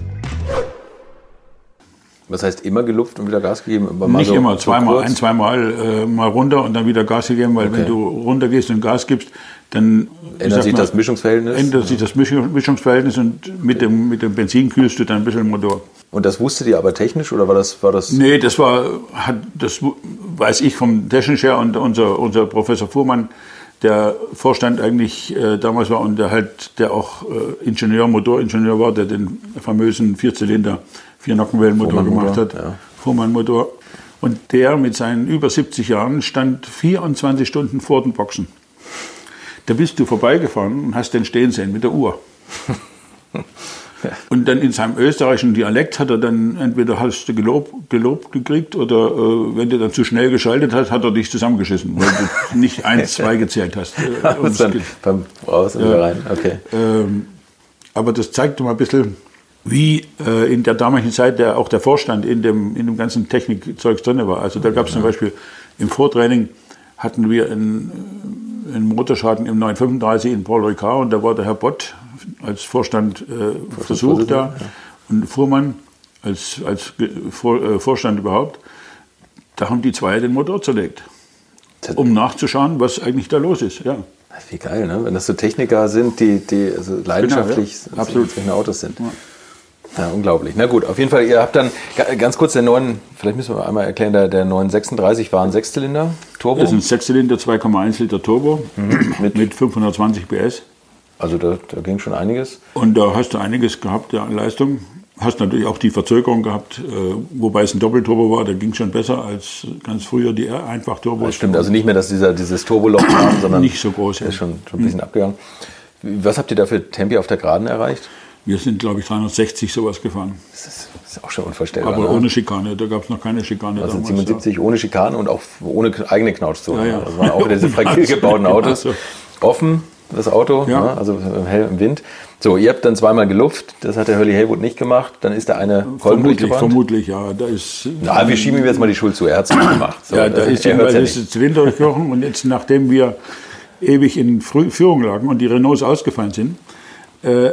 Was heißt immer gelupft und wieder Gas gegeben? Aber Nicht so, immer, zweimal, so ein, zweimal äh, mal runter und dann wieder Gas gegeben, weil okay. wenn du runter gehst und Gas gibst, dann ändert sich mal, das Mischungsverhältnis. Ändert sich das Mischungsverhältnis und mit dem, mit dem Benzin kühlst du dann ein bisschen den Motor. Und das wusstet ihr aber technisch oder war das? War das nee, das war, hat, das weiß ich vom technisch her und unser, unser Professor Fuhrmann, der Vorstand eigentlich äh, damals war und der halt, der auch äh, Ingenieur, Motoringenieur war, der den famösen Vierzylinder vier Nockenwellenmotor gemacht hat, ja. Fuhrmann-Motor. Und der mit seinen über 70 Jahren stand 24 Stunden vor den Boxen. Da bist du vorbeigefahren und hast den stehen sehen mit der Uhr. [LAUGHS] Und dann in seinem österreichischen Dialekt hat er dann entweder hast du gelobt, gelobt gekriegt oder äh, wenn du dann zu schnell geschaltet hast, hat er dich zusammengeschissen, weil du [LAUGHS] nicht eins, zwei gezählt hast. [LAUGHS] Äh, dann beim Raus und ja, rein. Okay. Ähm, aber das zeigt mal ein bisschen, wie äh, in der damaligen Zeit der, auch der Vorstand in dem, in dem ganzen Technikzeugs drin war. Also da gab es zum Beispiel im Vortraining hatten wir einen, einen Motorschaden im 935 in Paul Ricard und da war der Herr Bott als Vorstand äh, versucht da ja. und Fuhrmann als, als Vor, äh, Vorstand überhaupt. Da haben die zwei den Motor zerlegt, um nachzuschauen, was eigentlich da los ist. Ja. Wie geil, ne? wenn das so Techniker sind, die, die also leidenschaftlich genau, ja. absolut Autos sind. Ja. Ja, unglaublich. Na gut, auf jeden Fall, ihr habt dann ganz kurz den neuen, vielleicht müssen wir einmal erklären, der, der 936 war ein Sechszylinder Turbo. Das ist ein Sechszylinder, 2,1 Liter Turbo mhm. mit, mit 520 PS. Also da, da, ging schon einiges. Und da hast du einiges gehabt ja, an Leistung. Hast natürlich auch die Verzögerung gehabt, äh, wobei es ein Doppelturbo war, da ging schon besser als ganz früher die Einfachturbos. Das stimmt, also nicht mehr, dass dieser, dieses Turboloch war, sondern nicht so groß. Ja. ist schon, schon ein bisschen mhm. abgegangen. Was habt ihr da für Tempi auf der Geraden erreicht? Wir sind, glaube ich, 360 sowas gefahren. Das ist, das ist auch schon unvorstellbar. Aber ne? ohne Schikane, da gab es noch keine Schikane. Also damals, 77 ja. ohne Schikane und auch ohne eigene Knautschzone. Ja, ja. Das waren auch wieder diese [LAUGHS] fragil gebauten Autos. Also. Offen, das Auto, ja. ne? also hell im Wind. So, ihr habt dann zweimal gelupft, das hat der Hurley Haywood nicht gemacht, dann ist der eine Vermutlich, vermutlich, ja. Da ist, Na, wir schieben ihm jetzt mal die Schuld zu, er hat es nicht gemacht. So, ja, da ist, er ja ist Zylinder durchgebrochen und jetzt, nachdem wir ewig in Führung lagen und die Renaults ausgefallen sind, äh,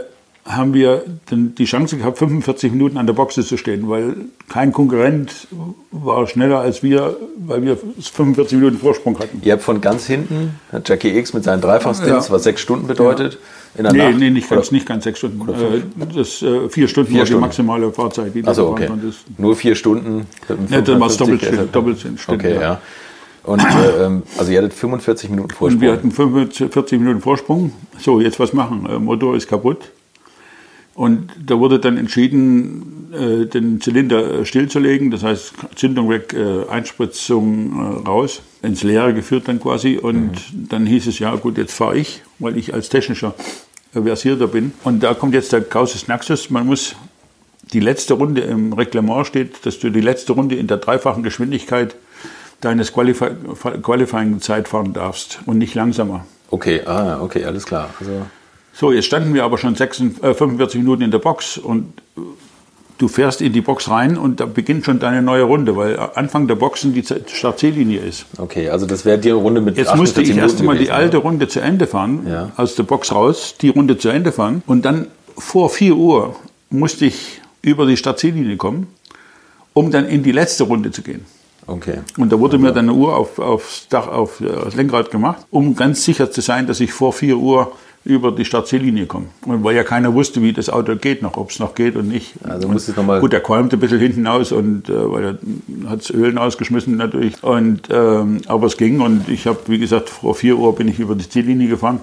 haben wir die Chance gehabt, 45 Minuten an der Boxe zu stehen, weil kein Konkurrent war schneller als wir, weil wir 45 Minuten Vorsprung hatten. Ihr habt von ganz hinten, Jackie X mit seinen Dreifachstints, ja. was sechs Stunden bedeutet, ja. in der nee, Nacht? Nee, nicht ganz, nicht ganz sechs Stunden. Äh, das, äh, vier Stunden vier war Stunden. die maximale Fahrzeit. Die also okay. Nur vier Stunden? Ja, dann war es doppelt, doppelt Okay, ja. ja. Und äh, ähm, also ihr hattet 45 Minuten Vorsprung. Und wir hatten 45 Minuten Vorsprung. So, jetzt was machen? Äh, Motor ist kaputt. Und da wurde dann entschieden, äh, den Zylinder äh, stillzulegen, das heißt Zündung weg, äh, Einspritzung raus, ins Leere geführt dann quasi. Und mhm. dann hieß es, ja gut, jetzt fahre ich, weil ich als technischer versierter bin. Und da kommt jetzt der Causus Naxus, man muss die letzte Runde im Reglement steht, dass du die letzte Runde in der dreifachen Geschwindigkeit deines Qualify Qualifying-Zeit fahren darfst und nicht langsamer. Okay, ah, okay, alles klar. Also so, jetzt standen wir aber schon 46, äh, 45 Minuten in der Box und du fährst in die Box rein und da beginnt schon deine neue Runde, weil Anfang der Boxen die Startziellinie ist. Okay, also das wäre die Runde mit Jetzt musste ich erst einmal die alte Runde zu Ende fahren, ja. aus der Box raus, die Runde zu Ende fahren und dann vor 4 Uhr musste ich über die Startziellinie kommen um dann in die letzte Runde zu gehen. Okay. Und da wurde mir dann eine Uhr auf, aufs Dach, auf das Lenkrad gemacht, um ganz sicher zu sein, dass ich vor 4 Uhr über die Startziellinie komme. Und weil ja keiner wusste, wie das Auto geht noch, ob es noch geht und nicht. Also musstest noch mal Gut, der qualmte ein bisschen hinten aus und äh, weil er hat Ölen ausgeschmissen natürlich. Und ähm, aber es ging und ich habe, wie gesagt, vor 4 Uhr bin ich über die Ziellinie gefahren,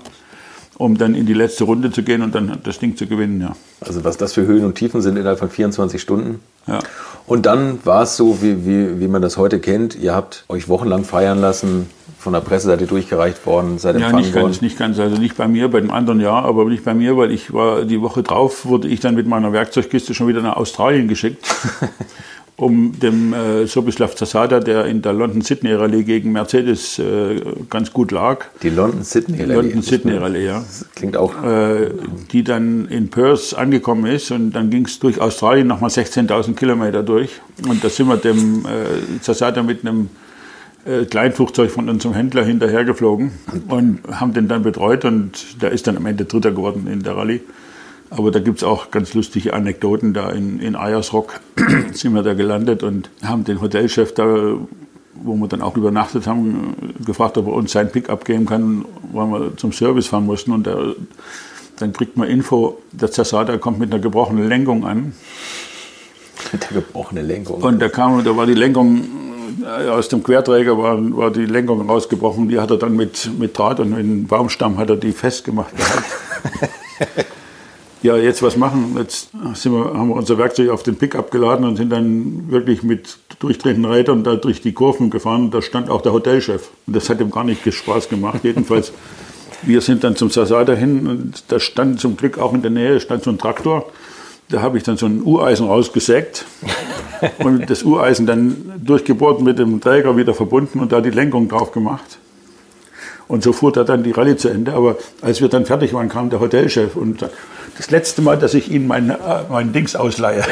um dann in die letzte Runde zu gehen und dann das Ding zu gewinnen. Ja. Also was das für Höhen und Tiefen sind innerhalb von 24 Stunden. Ja. Und dann war es so, wie, wie, wie man das heute kennt. Ihr habt euch wochenlang feiern lassen, von der Presse seid ihr durchgereicht worden, seid Ja, empfangen nicht worden. ganz, nicht ganz. Also nicht bei mir, bei dem anderen ja, aber nicht bei mir, weil ich war die Woche drauf, wurde ich dann mit meiner Werkzeugkiste schon wieder nach Australien geschickt, [LAUGHS] um dem äh, Sobislav Zasada, der in der London-Sydney-Rallye gegen Mercedes äh, ganz gut lag, Die London Sydney Rallye. London-Sydney-Rallye, ja, Das klingt auch. äh, die dann in Perth angekommen ist und dann ging es durch Australien nochmal 16.000 Kilometer durch und da sind wir dem äh, Zasada mit einem äh, Kleinflugzeug von unserem Händler hinterhergeflogen und haben den dann betreut und der ist dann am Ende Dritter geworden in der Rallye. Aber da gibt es auch ganz lustige Anekdoten. Da in, in Eiersrock [CLEARS THROAT] sind wir da gelandet und haben den Hotelchef da, wo wir dann auch übernachtet haben, gefragt, ob er uns sein Pickup geben kann, weil wir zum Service fahren mussten. Und der, dann kriegt man Info, der Zasada kommt mit einer gebrochenen Lenkung an. Mit der gebrochene Lenkung. Und da kam, da war die Lenkung aus dem Querträger war, war die Lenkung rausgebrochen. Die hat er dann mit, mit Draht und mit einem Baumstamm hat er die festgemacht [LAUGHS] ja, jetzt was machen? Jetzt wir, haben wir unser Werkzeug auf den Pickup geladen und sind dann wirklich mit durchdrehenden Rädern da durch die Kurven gefahren. Da stand auch der Hotelchef. Und das hat ihm gar nicht Spaß gemacht. Jedenfalls, [LAUGHS] wir sind dann zum Sasada hin und da stand zum Glück auch in der Nähe stand so ein Traktor. Da habe ich dann so ein Ureisen rausgesägt [LAUGHS] und das Ureisen dann durchgebohrt mit dem Träger wieder verbunden und da die Lenkung drauf gemacht. Und so fuhr da dann die Rallye zu Ende. Aber als wir dann fertig waren, kam der Hotelchef und sagte, das letzte Mal, dass ich Ihnen mein, äh, mein Dings ausleihe. [LAUGHS]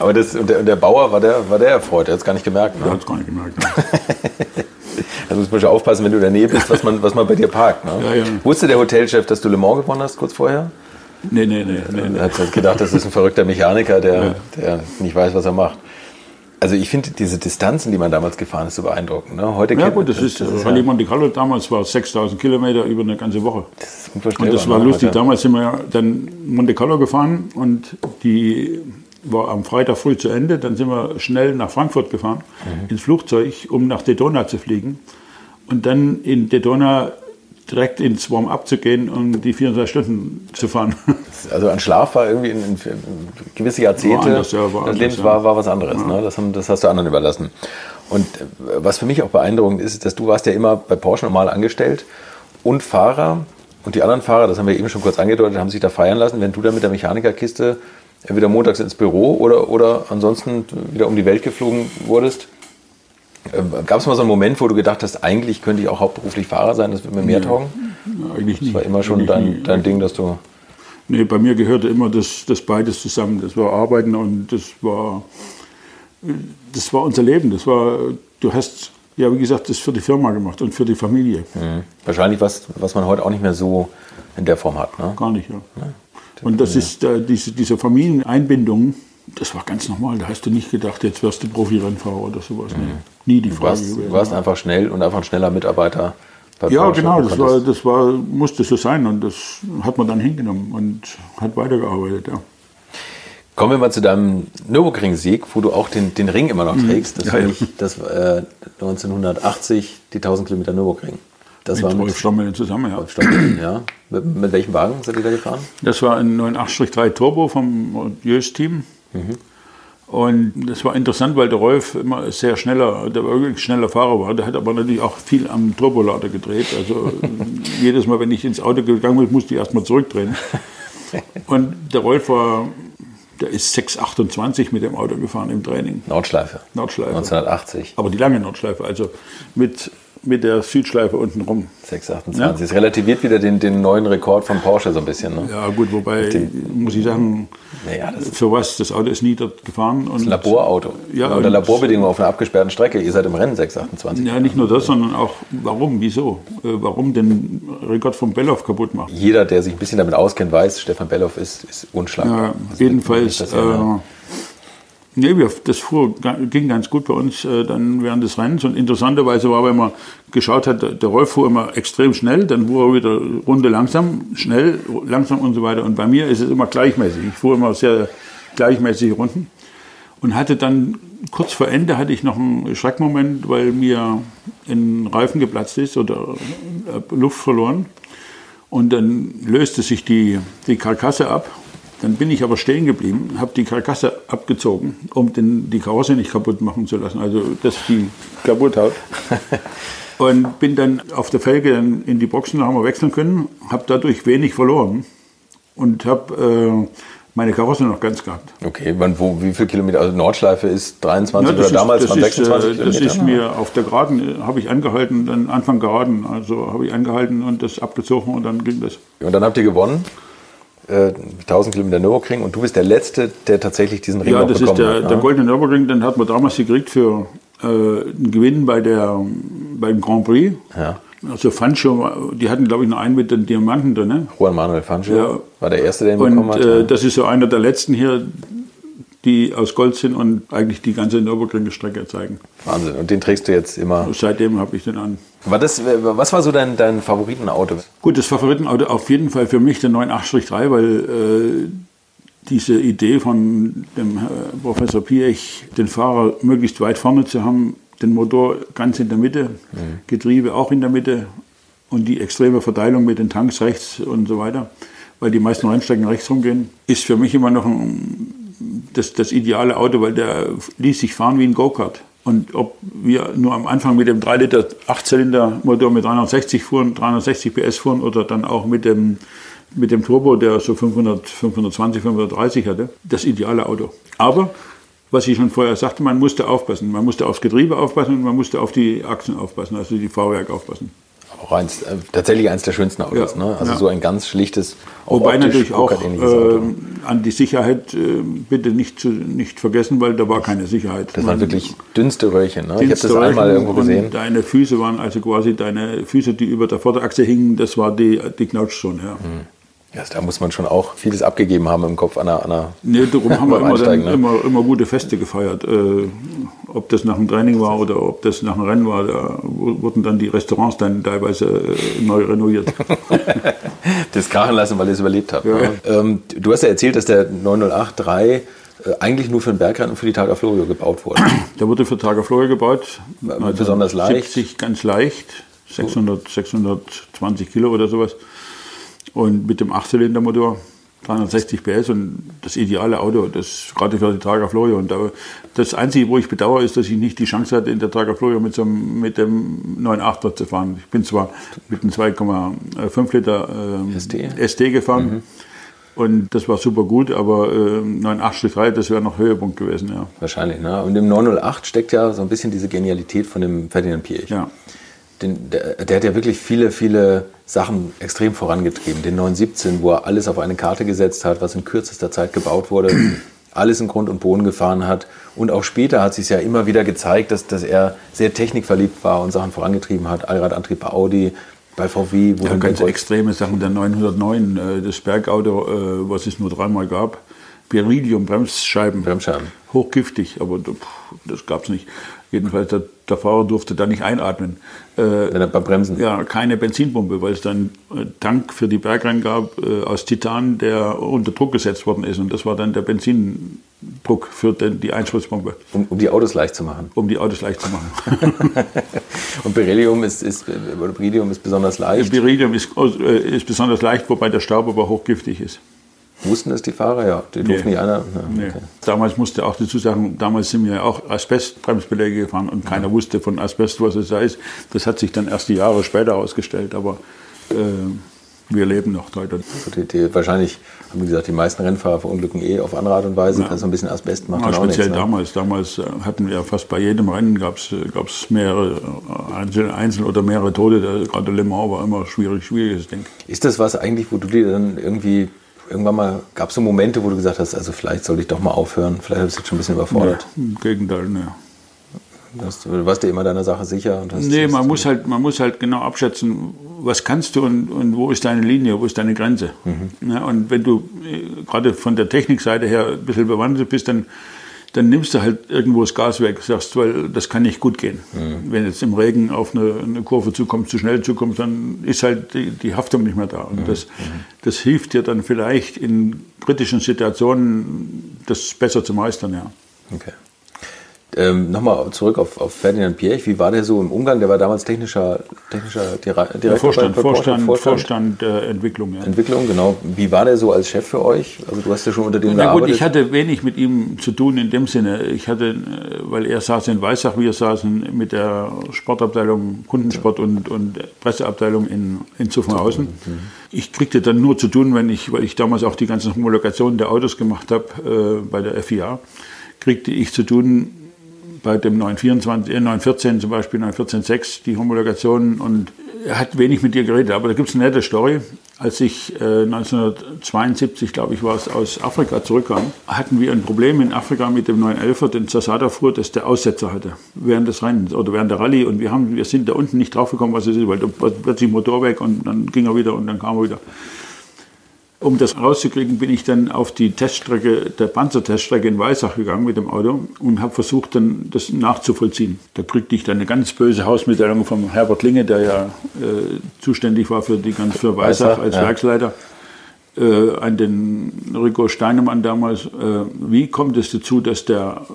Aber das, und der, und der Bauer war der, war der erfreut, er hat es gar nicht gemerkt. Er Ne? hat es gar nicht gemerkt. [LAUGHS] Also muss man schon aufpassen, wenn du in der Nähe bist, was man, was man bei dir parkt. Ne? Ja, ja. Wusste der Hotelchef, dass du Le Mans gewonnen hast kurz vorher? Nee, nee, nee. nee, nee. Er hat halt gedacht, das ist ein verrückter Mechaniker, der, der nicht weiß, was er macht. Also ich finde diese Distanzen, die man damals gefahren ist, so beeindruckend. Ne? Heute Ja gut, man- das ist, das ist Rallye ja, Monte Carlo damals war 6000 Kilometer über eine ganze Woche. das ist unvorstellbar. Und das war ne? lustig. Heute- Damals sind wir ja dann Monte Carlo gefahren und die war am Freitag früh zu Ende. Dann sind wir schnell nach Frankfurt gefahren, Mhm. ins Flugzeug, um nach Daytona zu fliegen. Und dann in Daytona direkt ins Warm-up zu gehen und die 24 Stunden zu fahren. [LAUGHS] Also an Schlaf war irgendwie in, in, gewisse Jahrzehnte, War anders, ja, war das anders, Leben ja. war, war was anderes. Ne? Das, haben, das hast du anderen überlassen. Und äh, was für mich auch beeindruckend ist, dass du warst ja immer bei Porsche normal angestellt und Fahrer und die anderen Fahrer, das haben wir eben schon kurz angedeutet, haben sich da feiern lassen, wenn du dann mit der Mechanikerkiste entweder montags ins Büro oder, oder ansonsten wieder um die Welt geflogen wurdest. Gab es mal so einen Moment, wo du gedacht hast, eigentlich könnte ich auch hauptberuflich Fahrer sein, das würde mir mehr taugen? Eigentlich nicht. Das war immer schon dein, dein Ding, dass du... Nee, bei mir gehörte immer das, das beides zusammen. Das war Arbeiten und das war, das war unser Leben. Das war, du hast, ja, wie gesagt, das für die Firma gemacht und für die Familie. Wahrscheinlich was, was man heute auch nicht mehr so in der Form hat. Ne? Gar nicht, ja. Und das ist äh, diese, diese Familieneinbindung, das war ganz normal. Da hast du nicht gedacht, jetzt wirst du Profirennfahrer oder sowas. Nee, nie die Du Frage. warst, du warst einfach schnell und einfach ein schneller Mitarbeiter bei ja, genau, das, war, das war, musste so sein und das hat man dann hingenommen und hat weitergearbeitet. Ja. Kommen wir mal zu deinem Nürburgring-Sieg, wo du auch den, den Ring immer noch trägst. Das Mhm. Ja, war ja. das äh, 1980, die 1000 Kilometer Nürburgring. Das war Mit mit Rolf Stommel zusammen, ja. Rolf Stoppel, ja. Mit, mit welchem Wagen seid ihr da gefahren? Das war ein 98-3 Turbo vom Jös-Team. Und das war interessant, weil der Rolf immer sehr schneller, der wirklich schneller Fahrer war. Der hat aber natürlich auch viel am Turbolader gedreht. Also [LAUGHS] jedes Mal, wenn ich ins Auto gegangen bin, musste ich erstmal zurückdrehen. Und der Rolf war, der ist 628 mit dem Auto gefahren im Training. Nordschleife. Nordschleife. 1980. Aber die lange Nordschleife, also mit, mit der Südschleife unten rum. 628. Es relativiert wieder den, den neuen Rekord von Porsche so ein bisschen. Ne? Ja gut, wobei, muss ich sagen, Naja, das für was, das Auto ist nie dort gefahren. Und ein Laborauto. Ja, Unter Laborbedingungen auf einer abgesperrten Strecke. Ihr seid im Rennen 628. Ja, nicht nur das, sondern auch, warum, wieso? Äh, Warum den Rekord von Belloff kaputt machen? Jeder, der sich ein bisschen damit auskennt, weiß, Stefan Belloff ist, ist unschlagbar. Ja, Also jedenfalls das ja eine- äh, Nee, wir, das fuhr, ging ganz gut bei uns äh, dann während des Rennens. Und interessanterweise war, wenn man geschaut hat, der Rolf fuhr immer extrem schnell, dann fuhr er wieder Runde langsam, schnell, langsam und so weiter. Und bei mir ist es immer gleichmäßig. Ich fuhr immer sehr gleichmäßige Runden. Und hatte dann kurz vor Ende hatte ich noch einen Schreckmoment, weil mir ein Reifen geplatzt ist oder äh, Luft verloren. Und dann löste sich die, die Karkasse ab dann bin ich aber stehen geblieben, habe die Karkasse abgezogen, um den, die Karosse nicht kaputt machen zu lassen, also dass die kaputt haut. [LAUGHS] Und bin dann auf der Felge in die Boxen, haben wir wechseln können, habe dadurch wenig verloren und habe äh, meine Karosse noch ganz gehabt. Okay, wann, wo, wie viele Kilometer? Also Nordschleife ist 23 ja, oder ist, damals waren 26 ist, Kilometer? Das ist mir auf der Geraden, habe ich angehalten, dann Anfang Geraden, also habe ich angehalten und das abgezogen und dann ging das. Und dann habt ihr gewonnen? 1000 äh, Kilometer Nürburgring und du bist der Letzte, der tatsächlich diesen Ring ja, das ist der, hat. Ja, der Goldene Nürburgring, den hat man damals gekriegt für äh, einen Gewinn bei der, beim Grand Prix. Ja. Also Fancho, die hatten glaube ich noch einen mit den Diamanten drin. Ne? Juan Manuel Fancho ja. war der Erste, der ihn und, bekommen hat. Äh, das ist so einer der Letzten hier, die aus Gold sind und eigentlich die ganze Nürburgring-Strecke zeigen. Wahnsinn. Und den trägst du jetzt immer? Seitdem habe ich den an. War das, was war so dein, dein Favoritenauto? Gut, das Favoritenauto auf jeden Fall für mich der 98-3, weil äh, diese Idee von dem äh, Professor Piech, den Fahrer möglichst weit vorne zu haben, den Motor ganz in der Mitte, mhm. Getriebe auch in der Mitte und die extreme Verteilung mit den Tanks rechts und so weiter, weil die meisten Rennstrecken rechts rumgehen, ist für mich immer noch ein, das, das ideale Auto, weil der ließ sich fahren wie ein Go-Kart. Und ob wir nur am Anfang mit dem 3 Liter 8-Zylinder Motor mit 360 fuhren, 360 PS fuhren oder dann auch mit dem, mit dem Turbo, der so 500, 520, 530 hatte, das ideale Auto. Aber, was ich schon vorher sagte, man musste aufpassen. Man musste aufs Getriebe aufpassen und man musste auf die Achsen aufpassen, also die Fahrwerk aufpassen auch eins, äh, tatsächlich eins der schönsten Autos. Ja, ne? Also ja. so ein ganz schlichtes, Wobei natürlich auch äh, an die Sicherheit äh, bitte nicht, zu, nicht vergessen, weil da war keine Sicherheit. Das waren wirklich dünnste Röhrchen. Ne? Ich habe das einmal irgendwo gesehen. deine Füße waren also quasi deine Füße, die über der Vorderachse hingen, das war die, die Knautschzone. Ja. Mhm. Ja, da muss man schon auch vieles abgegeben haben im Kopf an einer. An einer nee, darum haben wir immer, dann, ne? immer, immer, gute Feste gefeiert. Äh, ob das nach dem Training war oder ob das nach dem Rennen war, da wurden dann die Restaurants dann teilweise äh, neu renoviert. [LAUGHS] das krachen lassen, weil ihr es überlebt habt. Ja. Ne? Ähm, du hast ja erzählt, dass der 908-3 äh, eigentlich nur für den Bergrennen und für die Targa Florio gebaut wurde. Der wurde für Targa Florio gebaut. Besonders leicht. 70 ganz leicht, 600, 620 Kilo oder sowas und mit dem Achtzylindermotor. 360 PS und das ideale Auto, das gerade für die Targa Florio. Und das Einzige, wo ich bedauere, ist, dass ich nicht die Chance hatte, in der Targa Florio mit, so einem, mit dem 9.8er zu fahren. Ich bin zwar mit einem 2,5 Liter äh, ST. ST gefahren. Mhm. Und das war super gut, aber äh, 983, das wäre noch Höhepunkt gewesen, ja. Wahrscheinlich, ne? Und im 908 steckt ja so ein bisschen diese Genialität von dem Ferdinand Piech. Ja den, der, der, hat ja wirklich viele, viele Sachen extrem vorangetrieben. Den 917, wo er alles auf eine Karte gesetzt hat, was in kürzester Zeit gebaut wurde, [CLEARS THROAT] alles in Grund und Boden gefahren hat. Und auch später hat sich ja immer wieder gezeigt, dass, dass er sehr technikverliebt war und Sachen vorangetrieben hat. Allradantrieb bei Audi, bei VW. Wo ja, ganz extreme Sachen. Der 909, äh, das Bergauto, äh, was es nur dreimal gab. Beryllium-Bremsscheiben. Bremsscheiben. Hochgiftig, aber das gab es nicht. Jedenfalls, der, der, Fahrer durfte da nicht einatmen. Äh, beim Bremsen? Ja, keine Benzinpumpe, weil es dann einen Tank für die Bergrennen gab äh, aus Titan, der unter Druck gesetzt worden ist. Und das war dann der Benzindruck für den, die Einspritzpumpe. Um, um, die Autos leicht zu machen? Um die Autos leicht zu machen. [LAUGHS] Und Beryllium ist, ist, Beryllium ist besonders leicht? Beryllium ist, äh, ist besonders leicht, wobei der Staub aber hochgiftig ist. Wussten es die Fahrer? Ja, die durften nee. nicht einer. Ja, nee. okay. Damals musste auch dazu sagen, damals sind wir ja auch Asbestbremsbeläge gefahren und keiner ja. wusste von Asbest, was es da ist. Das hat sich dann erst die Jahre später ausgestellt, aber äh, wir leben noch heute. Die, die, wahrscheinlich haben wie gesagt die meisten Rennfahrer verunglücken eh auf andere Art und Weise. Ja. Also ein bisschen Asbest macht ja, Speziell nichts, ne? damals. Damals äh, hatten wir fast bei jedem Rennen gab es äh, mehrere äh, Einzel, Einzel oder mehrere Tote. Gerade Le Mans war immer schwierig, schwieriges Ding. Ist das was eigentlich, wo du dir dann irgendwie irgendwann mal, gab es so Momente, wo du gesagt hast, also vielleicht sollte ich doch mal aufhören, vielleicht habe ich jetzt schon ein bisschen überfordert? Nee, Im Gegenteil, ne. Du warst dir immer deiner Sache sicher? Und hast, nee, man muss, halt, man muss halt genau abschätzen, was kannst du und, und wo ist deine Linie, wo ist deine Grenze. Mhm. Ja, und wenn du äh, gerade von der Technikseite her ein bisschen bewandert bist, dann, dann nimmst du halt irgendwo das Gas weg, sagst, weil das kann nicht gut gehen. Mhm. Wenn jetzt im Regen auf eine, eine, Kurve zukommt, zu schnell zukommt, dann ist halt die, die Haftung nicht mehr da. Und mhm. das, das hilft dir dann vielleicht in kritischen Situationen, das besser zu meistern, ja. Okay. Ähm, Nochmal zurück auf, auf Ferdinand Pierch. Wie war der so im Umgang? Der war damals technischer, technischer Direktor. Ja, Vorstand, bei, bei Vorstand, Vorstand, Vorstand äh, Entwicklung. Ja. Entwicklung, genau. Wie war der so als Chef für euch? Also du hast ja schon unter dem Na gearbeitet. gut, ich hatte wenig mit ihm zu tun in dem Sinne. Ich hatte, äh, weil er saß in Weissach, wir saßen mit der Sportabteilung, Kundensport und, und Presseabteilung in, in Zuffenhausen. Mhm. Ich kriegte dann nur zu tun, wenn ich, weil ich damals auch die ganzen Homologationen der Autos gemacht habe äh, bei der FIA, kriegte ich zu tun bei dem 924, äh, 914 zum Beispiel, 914.6, die Homologation und er hat wenig mit dir geredet. Aber da gibt es eine nette Story. Als ich äh, 1972, glaube ich, war es, aus Afrika zurückkam, hatten wir ein Problem in Afrika mit dem 911er, den Zasada fuhr, dass der Aussetzer hatte während des Rennens oder während der Rallye. Und wir, haben, wir sind da unten nicht draufgekommen, was es ist, weil plötzlich Motor weg und dann ging er wieder und dann kam er wieder. Um das rauszukriegen, bin ich dann auf die Teststrecke, der Panzerteststrecke in Weissach gegangen mit dem Auto und habe versucht, dann das nachzuvollziehen. Da kriegte ich dann eine ganz böse Hausmitteilung von Herbert Linge, der ja äh, zuständig war für die ganz für Weissach als ja. Werksleiter, äh, an den Rico Steinemann damals. Äh, wie kommt es dazu, dass der,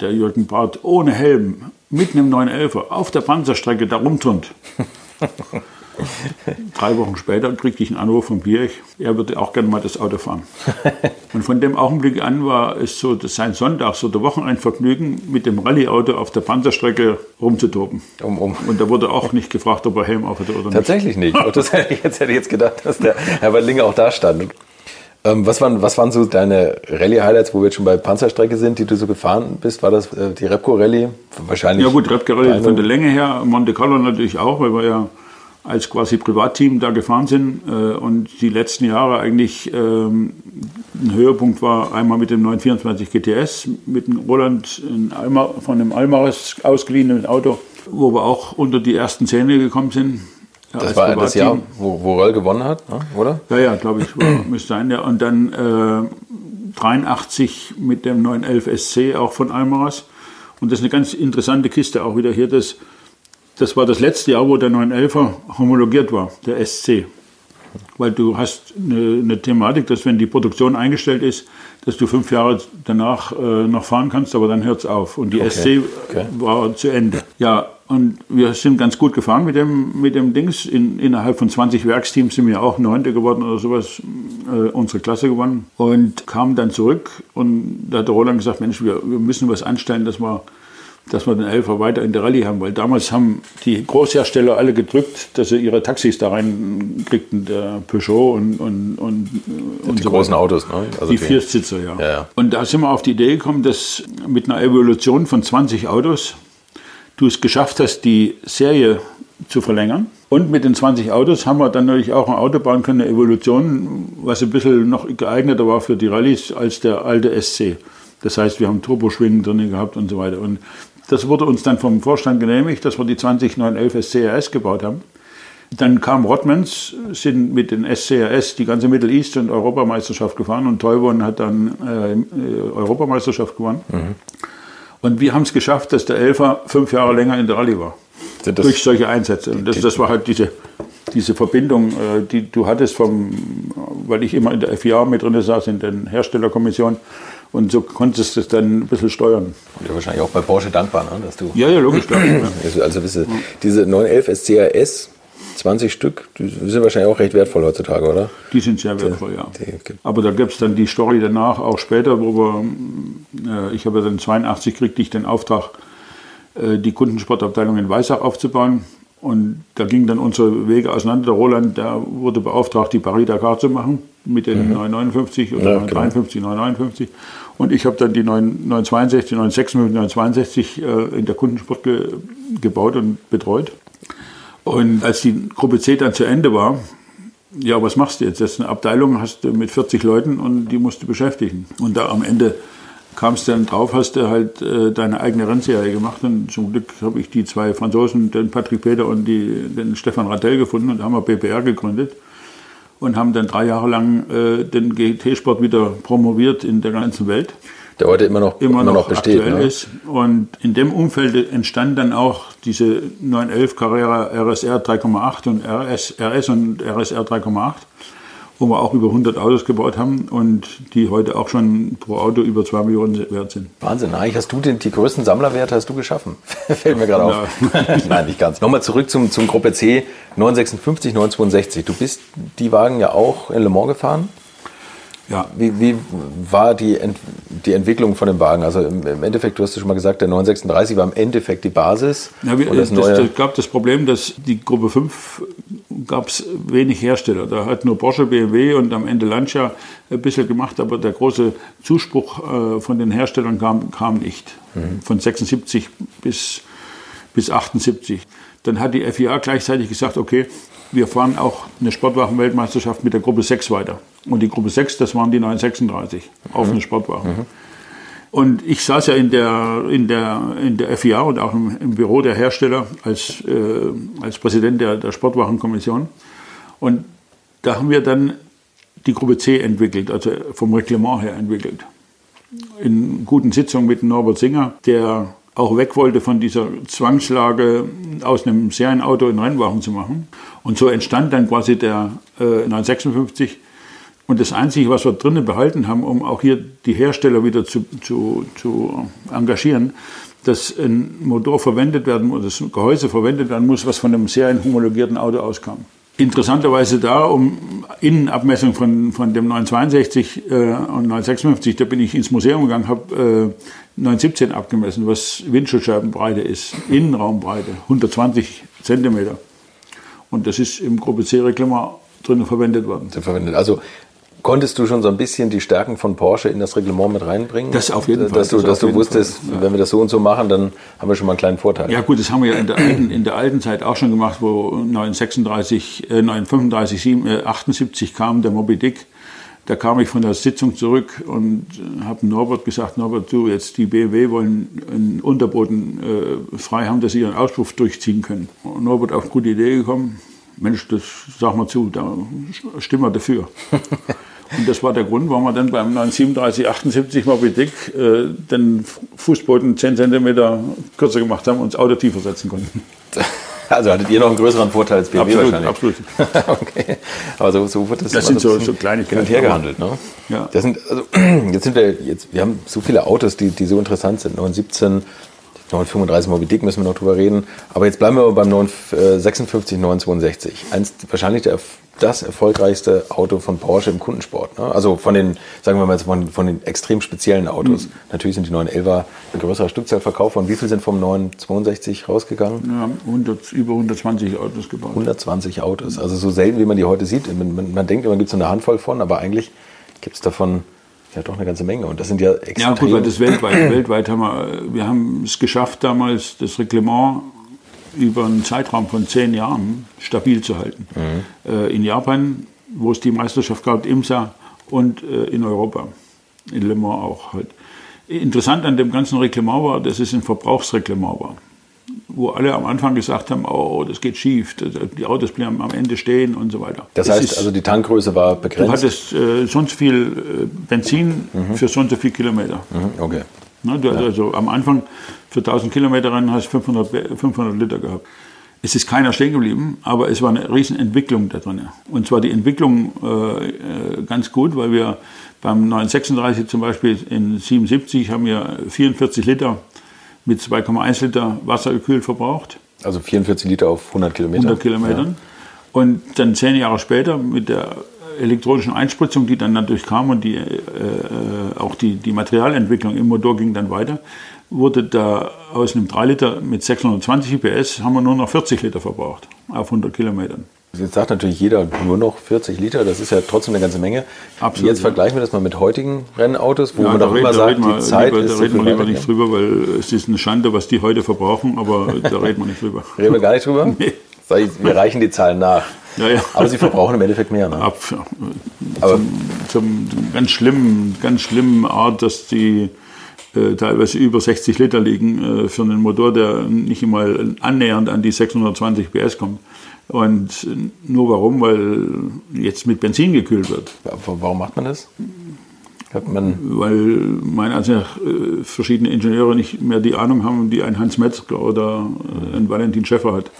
der Jürgen Barth ohne Helm mit einem 911er auf der Panzerstrecke da rumturnt? [LAUGHS] [LAUGHS] Drei Wochen später kriegte ich einen Anruf von Birch, er würde auch gerne mal das Auto fahren. [LAUGHS] Und von dem Augenblick an war es so, dass sein Sonntags- oder Wochenendvergnügen mit dem Rallye-Auto auf der Panzerstrecke rumzutoben. Um, um. Und da wurde auch nicht gefragt, ob er Helm auf hatte oder nicht. Tatsächlich nicht. Und das hätte ich, jetzt hätte ich jetzt gedacht, dass der Herr Linge auch da stand. Ähm, was, waren, was waren so deine Rallye-Highlights, wo wir jetzt schon bei Panzerstrecke sind, die du so gefahren bist? War das äh, die Repco-Rallye? Wahrscheinlich. Ja gut, Repco-Rallye von der Länge her, Monte Carlo natürlich auch, weil wir ja als quasi Privatteam da gefahren sind äh, und die letzten Jahre eigentlich ähm, ein Höhepunkt war einmal mit dem 924 GTS, mit dem Roland Almar, von dem Almares ausgeliehenen Auto, wo wir auch unter die ersten Zähne gekommen sind. Ja, das war das Jahr, wo, wo Roll gewonnen hat, ne? oder? Ja, ja, glaube ich, war, [CLEARS THROAT] müsste sein. Ja. Und dann äh, 83 mit dem 911 SC auch von Almaras. Und das ist eine ganz interessante Kiste auch wieder hier, das das war das letzte Jahr, wo der 911er homologiert war, der SC. Weil du hast eine, eine, Thematik, dass wenn die Produktion eingestellt ist, dass du fünf Jahre danach äh, noch fahren kannst, aber dann hört es auf. Und die okay. SC okay. war zu Ende. Ja, und wir sind ganz gut gefahren mit dem, mit dem Dings. In, innerhalb von 20 Werksteams sind wir auch Neunte geworden oder sowas, äh, unsere Klasse gewonnen. Und kamen dann zurück und da hat der Roland gesagt, Mensch, wir, wir müssen was anstellen, dass wir dass wir den Elfer weiter in der Rallye haben, weil damals haben die Großhersteller alle gedrückt, dass sie ihre Taxis da reinkriegten, der Peugeot und, und, und, und die so großen weiter. Autos, ne? Also die Viersitzer, ja. Ja, ja. Und da sind wir auf die Idee gekommen, dass mit einer Evolution von 20 Autos du es geschafft hast, die Serie zu verlängern. Und mit den 20 Autos haben wir dann natürlich auch ein Auto bauen können, eine Evolution, was ein bisschen noch geeigneter war für die Rallyes als der alte SC. Das heißt, wir haben Turboschwingen drin gehabt und so weiter. Und das wurde uns dann vom Vorstand genehmigt, dass wir die 20911 SCRS gebaut haben. Dann kam Rottmans, sind mit den SCRS die ganze Middle East und Europameisterschaft gefahren und Toivon hat dann äh, Europameisterschaft gewonnen. Mhm. Und wir haben es geschafft, dass der Elfer fünf Jahre länger in der Rallye war. Das durch solche Einsätze. Und das, das war halt diese, diese Verbindung, äh, die du hattest vom, weil ich immer in der FIA mit drin saß, in den Herstellerkommissionen. Und so konntest du es dann ein bisschen steuern. Und ja, wahrscheinlich auch bei Porsche dankbar, ne? dass du. Ja, ja, logisch. Klar, ja. [CLEARS THROAT] Also, also diese, diese 911 SCRS, 20 Stück, die sind wahrscheinlich auch recht wertvoll heutzutage, oder? Die sind sehr wertvoll, ja. Aber da gibt es dann die Story danach, auch später, wo wir, äh, ich habe dann 82 kriegte ich den Auftrag, äh, die Kundensportabteilung in Weissach aufzubauen. Und da gingen dann unsere Wege auseinander. Der Roland, der wurde beauftragt, die Paris-Dakar zu machen mit den mhm. 959 oder ja, 953, genau. 959. Und ich habe dann die 962, 966, 962 äh, in der Kundensport ge, gebaut und betreut. Und als die Gruppe C dann zu Ende war, ja, was machst du jetzt? Das ist eine Abteilung, hast du mit 40 Leuten und die musst du beschäftigen. Und da am Ende kamst dann drauf, hast du halt äh, deine eigene Rennserie gemacht. Und zum Glück habe ich die zwei Franzosen, den Patrick Peter und die, den Stefan Rattel gefunden und haben wir BPR gegründet und haben dann drei Jahre lang äh, den GT-Sport wieder promoviert in der ganzen Welt. der heute immer noch, immer, immer noch, besteht, aktuell ne? ist. Und in dem Umfeld entstand dann auch diese 911 Carrera RSR 3,8 und RS, RS und RSR 3,8 wo wir auch über 100 Autos gebaut haben und die heute auch schon pro Auto über 2 Millionen wert sind. Wahnsinn, eigentlich hast du den, die größten Sammlerwerte hast du geschaffen. [LAUGHS] Fällt mir gerade auf. [LAUGHS] Nein, nicht ganz. Nochmal zurück zum, zum Gruppe C 956, 962. Du bist die Wagen ja auch in Le Mans gefahren? Ja. Wie, wie war die, Ent die Entwicklung von dem Wagen? Also im, im, Endeffekt, du hast ja schon mal gesagt, der 936 war im Endeffekt die Basis. Ja, wie, das, das, das, gab das Problem, dass die Gruppe 5 gab es wenig Hersteller. Da hat nur Porsche, BMW und am Ende Lancia ein bisschen gemacht, aber der große Zuspruch äh, von den Herstellern kam, kam nicht. Mhm. Von 76 bis, bis 78. Dann hat die FIA gleichzeitig gesagt, okay, wir fahren auch eine Sportwagenweltmeisterschaft mit der Gruppe 6 weiter. Und die Gruppe 6, das waren die 936 offene mhm. Sportwagen. Mhm. Und ich saß ja in der, in der, in der FIA und auch im, im Büro der Hersteller als, äh, als Präsident der, der Sportwachenkommission. Und da haben wir dann die Gruppe C entwickelt, also vom Reglement her entwickelt. In guten Sitzungen mit Norbert Singer, der auch weg wollte von dieser Zwangslage, aus einem Serienauto einen Rennwagen zu machen. Und so entstand dann quasi der äh, 956. Und das Einzige, was wir drinnen behalten haben, um auch hier die Hersteller wieder zu, zu, zu engagieren, dass ein Motor verwendet werden muss, das Gehäuse verwendet werden muss, was von einem serienhomologierten Auto auskam. Interessanterweise da, um Innenabmessung von, von dem 962 äh, und 956, da bin ich ins Museum gegangen, habe äh, 917 abgemessen, was Windschutzscheibenbreite ist, Innenraumbreite, 120 Zentimeter. Und das ist im Gruppe C-Reglement drin verwendet worden. Verwendet. Also Konntest du schon so ein bisschen die Stärken von Porsche in das Reglement mit reinbringen? Das auf jeden Fall. Dass du, das dass du wusstest, Fall, wenn wir das so und so machen, dann haben wir schon mal einen kleinen Vorteil. Ja gut, das haben wir ja in der alten, in der alten Zeit auch schon gemacht, wo 936, äh, 935, 7, äh, 78 kam, der Moby Dick. Da kam ich von der Sitzung zurück und äh, habe Norbert gesagt, Norbert, du, jetzt die BMW wollen einen Unterboden äh, frei haben, dass sie ihren Auspuff durchziehen können. Und Norbert auf gute Idee gekommen, Mensch, das sag mal zu, da stimmen wir dafür. [LAUGHS] Und das war der Grund, warum wir dann beim 937, 78 Moby Dick äh, den Fußboden 10 cm kürzer gemacht haben und das Auto tiefer setzen konnten. [LAUGHS] Also hattet ihr noch einen größeren Vorteil als BMW absolut, wahrscheinlich? Absolut. [LAUGHS] okay. Aber so, so wird das, das sind so, so Kleinigkeiten. Hin und her gehandelt, ne? Ja. Das sind, also, [CLEARS THROAT] jetzt sind wir, jetzt, wir haben so viele Autos, die, die so interessant sind. 917, 935 Moby Dick müssen wir noch drüber reden. Aber jetzt bleiben wir beim 956, 962. Eins, wahrscheinlich der, das erfolgreichste Auto von Porsche im Kundensport. Ne? Also von den, sagen wir mal, von, von den extrem speziellen Autos. Mhm. Natürlich sind die 911er ein größerer Stückzahl verkauft worden. Wie viel sind vom 962 rausgegangen? Haben 100, über 120 Autos gebaut. 120 Autos. Also so selten, wie man die heute sieht. Man, man, man denkt immer, gibt es eine Handvoll von, aber eigentlich gibt es davon ja, doch eine ganze Menge. Und das sind ja extrem... Ja, gut, weil das weltweit, [CLEARS THROAT] weltweit haben wir, wir haben es geschafft damals, das Reglement über einen Zeitraum von zehn Jahren stabil zu halten. Mhm. Äh, in Japan, wo es die Meisterschaft gab, IMSA und äh, in Europa, in Le Mans auch halt. Interessant an dem ganzen Reglement war, dass es ein Verbrauchsreglement war wo alle am Anfang gesagt haben, oh, das geht schief, die Autos bleiben am Ende stehen und so weiter. Das, heißt, ist, also die Tankgröße war begrenzt? Du hattest äh, sonst viel äh, Benzin mhm. für sonst so viel Kilometer. Mhm, okay. Ne, du, ja. Also am Anfang für 1000 Kilometer Rennen hast du 500, 500 Liter gehabt. Es ist keiner stehen geblieben, aber es war eine Riesenentwicklung da drin. Und zwar die Entwicklung äh, äh ganz gut, weil wir beim 936 zum Beispiel in 77 haben wir 44 Liter mit 2,1 Liter Wasser gekühlt verbraucht. Also 44 Liter auf 100 Kilometer. 100 Kilometern. Ja. Und dann zehn Jahre später mit der elektronischen Einspritzung, die dann natürlich kam und die, äh, äh auch die, die Materialentwicklung im Motor ging dann weiter, wurde da aus einem 3 Liter mit 620 PS haben wir nur noch 40 Liter verbraucht auf 100 Kilometern. Jetzt sagt natürlich jeder nur noch 40 Liter, das ist ja trotzdem eine ganze Menge. Absolut, Jetzt vergleichen wir das mal mit heutigen Rennautos, wo ja, man doch immer sagt, die Zeit lieber, ist. Da reden wir lieber nicht drüber, weil es ist eine Schande, was die heute verbrauchen, aber [LAUGHS] da reden wir nicht drüber. reden wir gar nicht drüber? Nee. Wir reichen die Zahlen nach. Ja, ja. Aber sie verbrauchen im Endeffekt mehr. Ne? Ab, ja. Aber zum, zum ganz schlimmen, ganz schlimmen Art, dass die äh, teilweise über 60 Liter liegen äh, für einen Motor, der nicht einmal annähernd an die 620 PS kommt. Und nur warum? Weil jetzt mit Benzin gekühlt wird. Warum macht man das? Man Weil meine also äh, verschiedene Ingenieure nicht mehr die Ahnung haben, die ein Hans Metzger oder äh, ein Valentin Schäffer hat.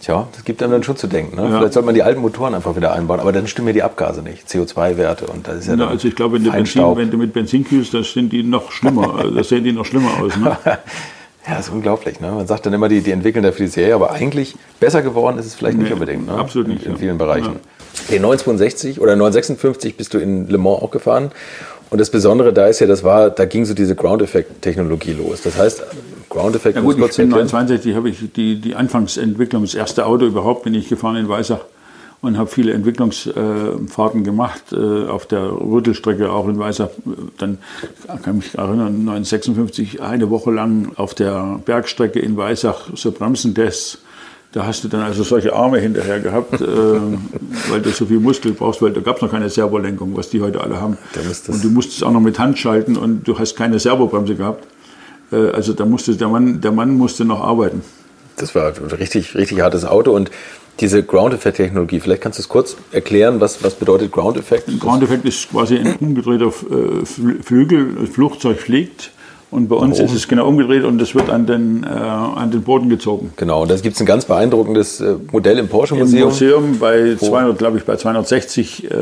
Tja, das gibt einem dann schon zu denken. Ne? Ja. Vielleicht sollte man die alten Motoren einfach wieder einbauen, aber dann stimmen ja die Abgase nicht, CO2-Werte und das ist ja Na, Also ich glaube, wenn, Benzin, wenn du mit Benzin kühlst, das sind die noch schlimmer, [LAUGHS] das sehen die noch schlimmer aus. Ne? [LAUGHS] ja, das ist unglaublich. Ne? Man sagt dann immer, die, die entwickeln dafür die Serie, aber eigentlich besser geworden ist es vielleicht nee, nicht unbedingt. Ne? Absolut nicht. In, in vielen Bereichen. Ja. Den 962 oder 956 bist du in Le Mans auch gefahren und das Besondere da ist ja, das war, da ging so diese Ground-Effekt-Technologie los. Das heißt, Ground-Effekt. Ja gut, ich bin 29, habe ich die, die Anfangsentwicklung, das erste Auto überhaupt bin ich gefahren in Weissach und habe viele Entwicklungsfahrten gemacht äh, auf der Rüttelstrecke auch in Weissach. Dann kann ich mich erinnern, 1956 eine Woche lang auf der Bergstrecke in Weissach so Bremsentests da hast du dann also solche Arme hinterher gehabt, äh, [LAUGHS] weil du so viel Muskel brauchst, weil da gab es noch keine Servolenkung, was die heute alle haben. Und du musstest auch noch mit Hand schalten und du hast keine Servobremse gehabt. Äh, also da musste der Mann, der Mann musste noch arbeiten. Das war ein richtig, richtig hartes Auto und diese Ground-Effekt-Technologie, vielleicht kannst du es kurz erklären, was, was bedeutet Ground-Effekt? Ground-Effekt ist quasi ein umgedrehter äh, Flügel, das Flugzeug fliegt und bei uns ist es genau umgedreht und es wird an den, äh, an den Boden gezogen. Genau, und da gibt es ein ganz beeindruckendes äh, Modell im Porsche Museum. Im Museum bei 200, glaube ich, bei 260 äh,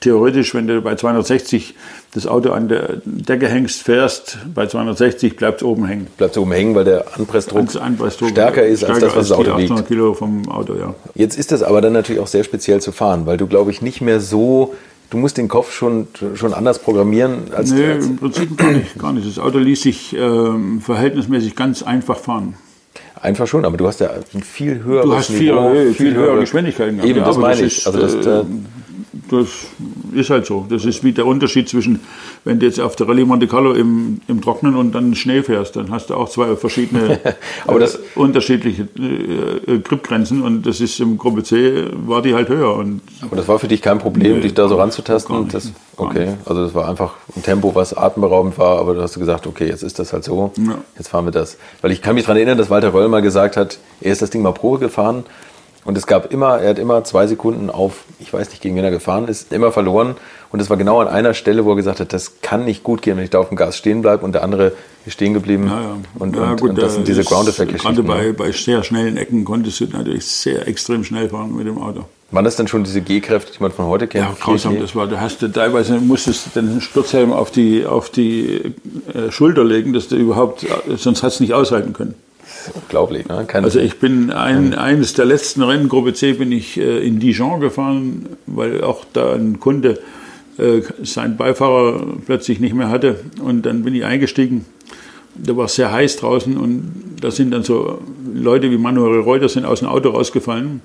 theoretisch, wenn du bei 260 das Auto an der Decke hängst, fährst, bei 260 bleibt es oben hängen. Bleibt es oben hängen, weil der Anpressdruck, Anpressdruck stärker ist stärker als das, was das Auto 800 wiegt. Kilo vom Auto, ja. Jetzt ist das aber dann natürlich auch sehr speziell zu fahren, weil du, glaube ich, nicht mehr so du musst den Kopf schon, schon anders programmieren als Nee, als im Prinzip gar nicht, gar nicht. Das Auto ließ sich ähm, verhältnismäßig ganz einfach fahren. Einfach schon, aber du hast ja ein viel höheres Du hast viel, Niveau, viel, viel höhere Geschwindigkeiten gehabt. Eben, ja, das meine das ich. Ist, also das, äh, äh das ist halt so. Das ist wie der Unterschied zwischen, wenn du jetzt auf der Rallye Monte Carlo im, im Trocknen und dann Schnee fährst, dann hast du auch zwei verschiedene, [LAUGHS] aber das, äh, unterschiedliche äh, Gripgrenzen und das ist im Gruppe C war die halt höher. Und aber das war für dich kein Problem, nee, dich da so ranzutasten? Das, okay, also das war einfach ein Tempo, was atemberaubend war, aber du hast gesagt, okay, jetzt ist das halt so, ja. jetzt fahren wir das. Weil ich kann mich daran erinnern, dass Walter Röll mal gesagt hat, er ist das Ding mal Probe gefahren und es gab immer, er hat immer zwei Sekunden auf, ich weiß nicht, gegen wen er gefahren ist, immer verloren. Und es war genau an einer Stelle, wo er gesagt hat, das kann nicht gut gehen, wenn ich da auf dem Gas stehen bleibe. Und der andere ist stehen geblieben. Ja, ja. Und, ja, und, gut, und, das sind diese Ground-Effekt-Geschichten. Gerade bei, ne? bei sehr schnellen Ecken konntest du natürlich sehr extrem schnell fahren mit dem Auto. Waren das dann schon diese G-Kräfte, die man von heute kennt? Ja, grausam, das war. Da hast du teilweise musstest du den Sturzhelm auf die, auf die äh, Schulter legen, dass du überhaupt, sonst hast du nicht aushalten können unglaublich. Ne? Keine also ich bin ein, eines der letzten Rennen, Gruppe C, bin ich äh, in Dijon gefahren, weil auch da ein Kunde äh, seinen Beifahrer plötzlich nicht mehr hatte. Und dann bin ich eingestiegen. Da war es sehr heiß draußen und da sind dann so Leute wie Manuel Reuter sind aus dem Auto rausgefallen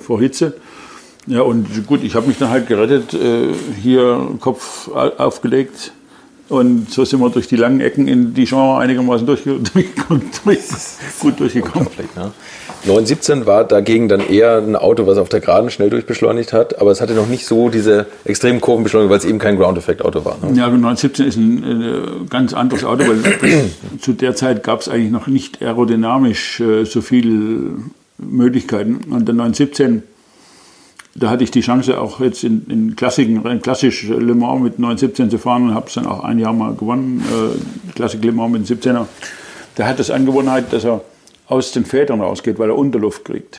vor Hitze. Ja, und gut, ich habe mich dann halt gerettet, äh, hier Kopf aufgelegt, und so sind wir durch die langen Ecken in Dijon einigermaßen durchge [LAUGHS] durchgekommen, durch, gut durchgekommen. Ne? 917 war dagegen dann eher ein Auto, was auf der Geraden schnell durchbeschleunigt hat, aber es hatte noch nicht so diese extremen Kurvenbeschleunigung, weil es eben kein Ground-Effekt-Auto war. Ne? Ja, 917 ist ein äh, ganz anderes Auto, weil [CLEARS THROAT] zu der Zeit gab es eigentlich noch nicht aerodynamisch äh, so viele Möglichkeiten. Und der 917 da hatte ich die Chance, auch jetzt in, in Klassiken, klassisch Le Mans mit 917 zu fahren und habe es dann auch ein Jahr mal gewonnen, äh, Klassik Le Mans mit 17er. Der hat das Angewohnheit, dass er aus den Federn rausgeht, weil er Unterluft kriegt.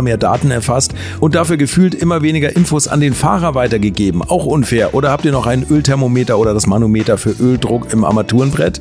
immer mehr Daten erfasst und dafür gefühlt immer weniger Infos an den Fahrer weitergegeben. Auch unfair. Oder habt ihr noch ein Ölthermometer oder das Manometer für Öldruck im Armaturenbrett?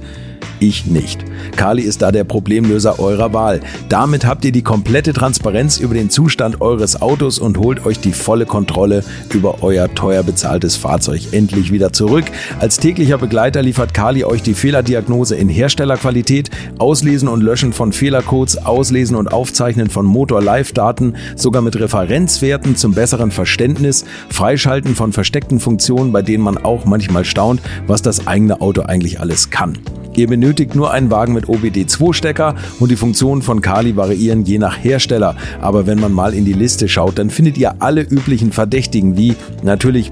Ich nicht. Kali ist da der Problemlöser eurer Wahl. Damit habt ihr die komplette Transparenz über den Zustand eures Autos und holt euch die volle Kontrolle über euer teuer bezahltes Fahrzeug endlich wieder zurück. Als täglicher Begleiter liefert Kali euch die Fehlerdiagnose in Herstellerqualität, Auslesen und Löschen von Fehlercodes, Auslesen und Aufzeichnen von Motor-Live-Daten Daten, sogar mit Referenzwerten zum besseren Verständnis, Freischalten von versteckten Funktionen, bei denen man auch manchmal staunt, was das eigene Auto eigentlich alles kann. Ihr benötigt nur einen Wagen mit OBD2-Stecker und die Funktionen von Kali variieren je nach Hersteller. Aber wenn man mal in die Liste schaut, dann findet ihr alle üblichen Verdächtigen wie natürlich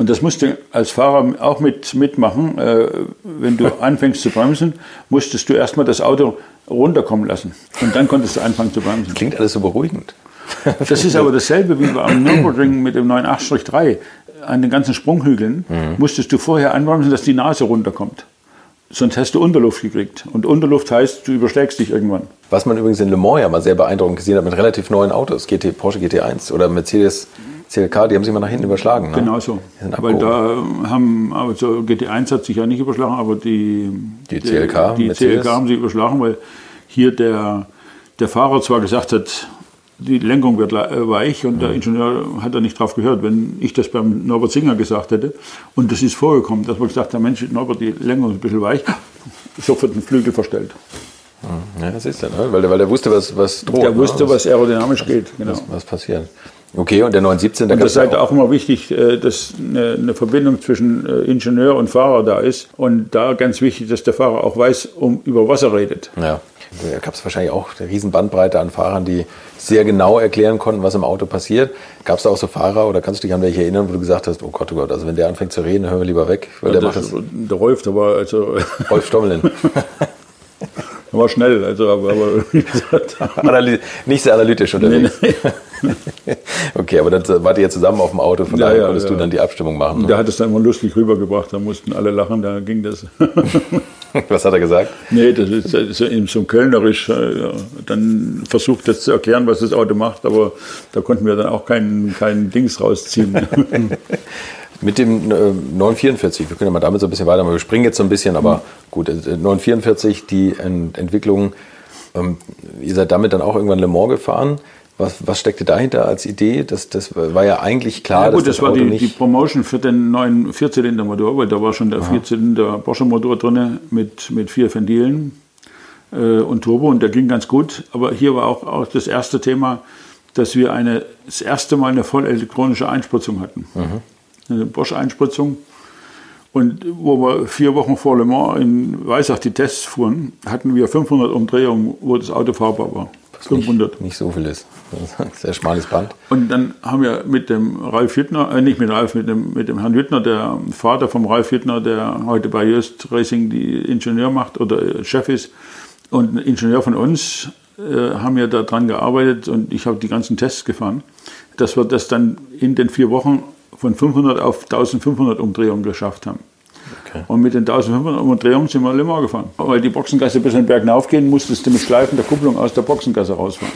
Und das musst du als Fahrer auch mit, mitmachen. Äh, wenn du [LAUGHS] anfängst zu bremsen, musstest du erstmal das Auto runterkommen lassen. Und dann konntest du anfangen zu bremsen. Klingt alles so beruhigend. [LAUGHS] Das ist aber dasselbe wie beim [LAUGHS] Nürburgring mit dem 98-3. An den ganzen Sprunghügeln mhm. musstest du vorher anbremsen, dass die Nase runterkommt. Sonst hast du Unterluft gekriegt. Und Unterluft heißt, du überschlägst dich irgendwann. Was man übrigens in Le Mans ja mal sehr beeindruckend gesehen hat mit relativ neuen Autos, GT, Porsche GT1 oder Mercedes CLK, die haben sich mal nach hinten überschlagen. Ne? Genau so. Weil da haben, also GT1 hat sich ja nicht überschlagen, aber die, die CLK, die CLK haben sich überschlagen, weil hier der, der Fahrer zwar gesagt hat, die Lenkung wird äh, weich und mhm. der Ingenieur hat da nicht drauf gehört, wenn ich das beim Norbert Singer gesagt hätte. Und das ist vorgekommen, dass man gesagt hat, Mensch, Norbert, die Lenkung ist ein bisschen weich, [LAUGHS] sofort den Flügel verstellt. Ja, das ist er, ne? weil, weil der wusste, was, was droht. Der wusste, ne? was aerodynamisch geht. Genau. Was, was passiert. Okay, und der 917, da und das ist halt auch immer wichtig, äh, dass eine, Verbindung zwischen äh, Ingenieur und Fahrer da ist. Und da ganz wichtig, dass der Fahrer auch weiß, um, über was er redet. Ja. Da gab es wahrscheinlich auch eine riesen Bandbreite an Fahrern, die sehr genau erklären konnten, was im Auto passiert. Gab es da auch so Fahrer oder kannst du dich an welche erinnern, wo du gesagt hast, oh Gott, oh Gott, also wenn der anfängt zu reden, hören wir lieber weg. Weil ja, der, das, der Rolf, der war also... [LAUGHS] Rolf Stommelin. [LAUGHS] der war schnell, also aber, aber [LAUGHS] nicht sehr analytisch unterwegs. Nee, nee. [LAUGHS] okay, aber dann wart ihr zusammen auf dem Auto, von ja, daher ja, konntest ja. du dann die Abstimmung machen. Ne? Der hat es dann immer lustig rübergebracht, da mussten alle lachen, da ging das. [LAUGHS] Was hat er gesagt? Nee, das ist, das ist eben so kölnerisch. Äh, dann versucht das zu erklären, was das Auto macht, aber da konnten wir dann auch keinen kein Dings rausziehen. [LAUGHS] Mit dem äh, 944, wir können ja mal damit so ein bisschen weitermachen. Wir springen jetzt so ein bisschen, aber mhm. gut, äh, 944, die Ent Entwicklung, ähm, ihr seid damit dann auch irgendwann Le Mans gefahren. Was, was steckte dahinter als Idee? Das, das war ja eigentlich klar. Ja, gut, das, das war die, die, Promotion für den neuen Vierzylindermotor, weil da war schon der Vierzylinder Porsche-Motor drin mit, mit vier Ventilen äh, und Turbo und der ging ganz gut. Aber hier war auch, auch das erste Thema, dass wir eine, das erste Mal eine voll elektronische Einspritzung hatten. Mhm. Eine Bosch-Einspritzung. Und wo wir vier Wochen vor Le Mans in Weissach die Tests fuhren, hatten wir 500 Umdrehungen, wo das Auto fahrbar war. 500. Nicht, nicht so viel ist. [LAUGHS] Sehr schmales Band. Und dann haben wir mit dem Ralf Hüttner, äh, nicht mit Ralf, mit dem, mit dem Herrn Hüttner, der Vater vom Ralf Hüttner, der heute bei Just Racing die Ingenieur macht oder Chef ist, und ein Ingenieur von uns, äh, haben wir daran gearbeitet und ich habe die ganzen Tests gefahren, dass wir das dann in den vier Wochen von 500 auf 1500 Umdrehungen geschafft haben. Okay. Und mit den 1500 Umdrehungen sind wir Mans gefahren. Weil die Boxengasse bis in den Berg hinaufgehen, musstest du mit Schleifen der Kupplung aus der Boxengasse rausfahren.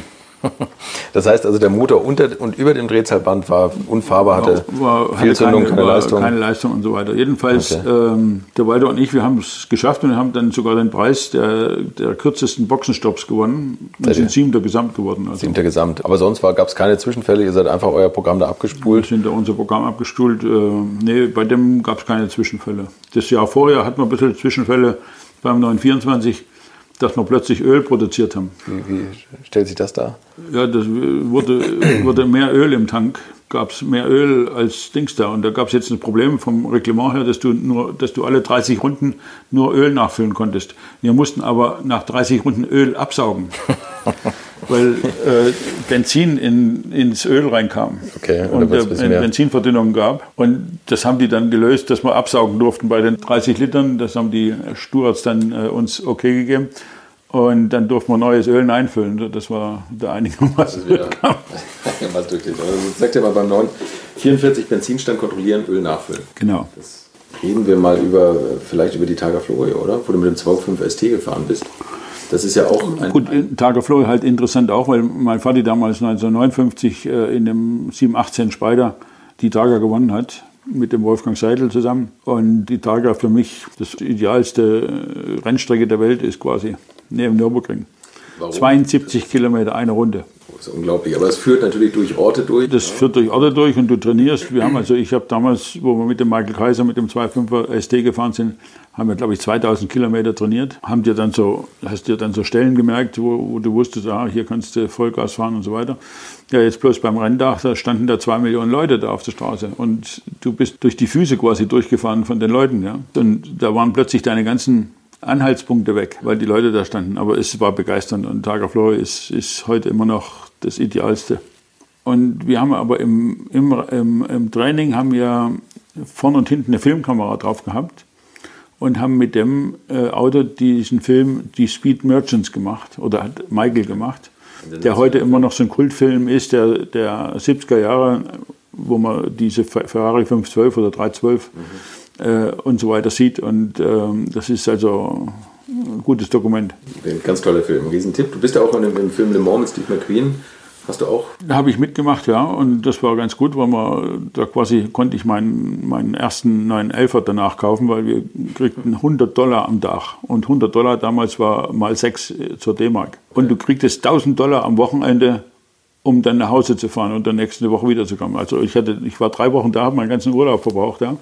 Das heißt also, der Motor unter und über dem Drehzahlband war unfahrbar, hatte war, Fehlzündung, keine, keine Leistung. Keine Leistung und so weiter. Jedenfalls, okay. ähm, der Walter und ich, wir haben es geschafft und haben dann sogar den Preis der, der kürzesten Boxenstopps gewonnen. Wir sind siebter Gesamt geworden. Also. Siebter Gesamt. Aber sonst gab es keine Zwischenfälle, ihr seid einfach euer Programm da abgespult? Wir sind da unser Programm abgespult. Äh, nee, bei dem gab es keine Zwischenfälle. Das Jahr vorher hatten wir ein bisschen Zwischenfälle beim 924 dass wir plötzlich Öl produziert haben. Wie, wie stellt sich das dar? Ja, das wurde, wurde mehr Öl im Tank, gab es mehr Öl als Dings da. Und da gab es jetzt ein Problem vom Reglement her, dass du, nur, dass du alle 30 Runden nur Öl nachfüllen konntest. Wir mussten aber nach 30 Runden Öl absaugen. [LAUGHS] weil äh, Benzin in, ins Öl reinkam okay, und es äh, Benzinverdünnung gab. Und das haben die dann gelöst, dass wir absaugen durften bei den 30 Litern. Das haben die Stewards dann äh, uns okay gegeben. Und dann durfte man neues Öl einfüllen. Das war der einigermaßen. Das was [LAUGHS] durch den. Also sagt ja mal beim neuen 44 Benzinstand kontrollieren, Öl nachfüllen. Genau. Das reden wir mal über, vielleicht über die Targa Florio, oder? Wo du mit dem 2.5 ST gefahren bist. Das ist ja auch ein. Gut, Targa Florio halt interessant auch, weil mein Vater damals 1959 äh, in dem 718 Spider die Targa gewonnen hat mit dem Wolfgang Seidel zusammen. Und die Targa für mich das idealste äh, Rennstrecke der Welt ist quasi neben Nürburgring. Warum? 72 Kilometer, eine Runde. Das ist unglaublich. Aber es führt natürlich durch Orte durch. Das ja. führt durch Orte durch und du trainierst. Wir haben also, ich habe damals, wo wir mit dem Michael Kaiser mit dem 2.5er ST gefahren sind, haben wir, glaube ich, 2000 Kilometer trainiert. Haben dir dann so, hast dir dann so Stellen gemerkt, wo, wo du wusstest, ah, hier kannst du Vollgas fahren und so weiter. Ja, jetzt bloß beim Renntag, da standen da zwei Millionen Leute da auf der Straße und du bist durch die Füße quasi durchgefahren von den Leuten, ja. Und da waren plötzlich deine ganzen Anhaltspunkte weg, weil die Leute da standen. Aber es war begeisternd und Targa Floor ist, ist heute immer noch das Idealste. Und wir haben aber im, im, im, im Training haben wir vorne und hinten eine Filmkamera drauf gehabt und haben mit dem äh, Auto diesen Film Die Speed Merchants gemacht oder hat Michael gemacht, der heute immer noch so ein Kultfilm ist, der, der 70er Jahre, wo man diese Ferrari 512 oder 312 mhm äh, und so weiter sieht. Und ähm, das ist also ein gutes Dokument. Ein ganz toller Film, Riesentipp. Du bist ja auch in dem, im Film Le Mans mit Steve McQueen. Hast du auch? Da habe ich mitgemacht, ja, und das war ganz gut, weil man da quasi konnte ich meinen, meinen ersten 911er danach kaufen, weil wir kriegten 100 Dollar am Tag und 100 Dollar damals war mal 6 zur D-Mark. Und du kriegtest 1000 Dollar am Wochenende, um dann nach Hause zu fahren und dann nächste Woche wiederzukommen. Also ich hatte, ich war drei Wochen da, habe meinen ganzen Urlaub verbraucht, ja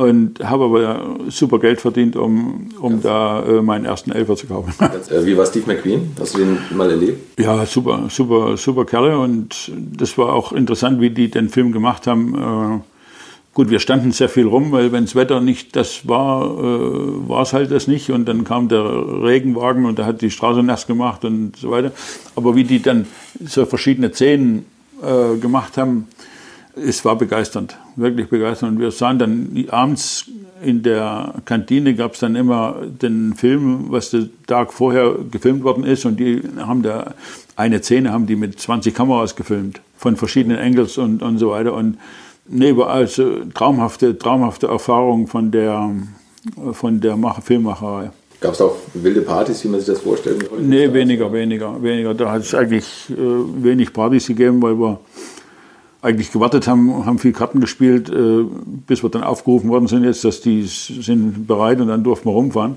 und habe aber super Geld verdient, um, um da äh, meinen ersten Elfer zu kaufen. [LAUGHS] Äh, wie war Steve McQueen? Hast du den mal erlebt? Ja, super, super, super Kerle und das war auch interessant, wie die den Film gemacht haben. Äh, gut, wir standen sehr viel rum, weil wenn das Wetter nicht das war, äh, war es halt das nicht und dann kam der Regenwagen und der hat die Straße nass gemacht und so weiter. Aber wie die dann so verschiedene Szenen äh, gemacht haben, es war begeisternd, wirklich begeisternd. Und wir sahen dann abends in der Kantine gab es dann immer den Film, was der Tag vorher gefilmt worden ist. Und die haben da eine Szene haben die mit 20 Kameras gefilmt von verschiedenen Engels und, und so weiter. Und nee, war also traumhafte, traumhafte Erfahrung von der, von der Filmmacherei. Gab es auch wilde Partys, wie man sich das vorstellen wollte? Nee, weniger, weniger, weniger. Da hat es eigentlich äh, wenig Partys gegeben, weil wir eigentlich gewartet haben, haben viel Karten gespielt, äh, bis wir dann aufgerufen worden sind jetzt, dass die sind bereit und dann durften wir rumfahren.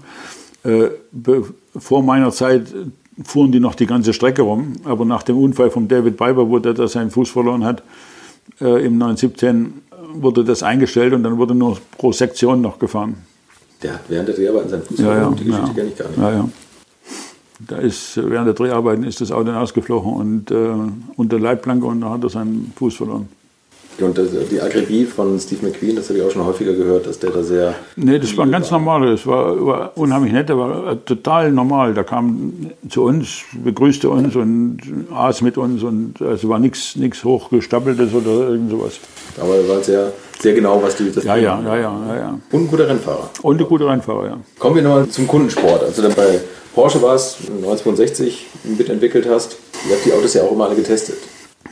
Äh, vor meiner Zeit fuhren die noch die ganze Strecke rum, aber nach dem Unfall von David Biber, wo der da seinen Fuß verloren hat, äh, im 917 wurde das eingestellt und dann wurde nur pro Sektion noch gefahren. Der hat während der Dreharbeiten seinen Fuß verloren, ja, die Geschichte ja. kenne ich gar nicht. Ja, ja. Da ist, während der Dreharbeiten ist das Auto ausgeflogen und äh, unter Leitplanke und da hat er seinen Fuß verloren. Und die Akribie von Steve McQueen, das habe ich auch schon häufiger gehört, dass der da sehr. Nee, das war ganz normal. Das war, war, unheimlich nett, der war total normal. Der kam zu uns, begrüßte uns und aß mit uns und also war nichts hochgestapeltes oder irgend sowas. Aber er war sehr, sehr genau, was die. Das ja, ja, ja, ja, ja. Und ein guter Rennfahrer. Und ein guter Rennfahrer, ja. Kommen wir nochmal zum Kundensport. Also dann bei Porsche war es, 1962 mitentwickelt hast. Ihr habt die Autos ja auch immer alle getestet.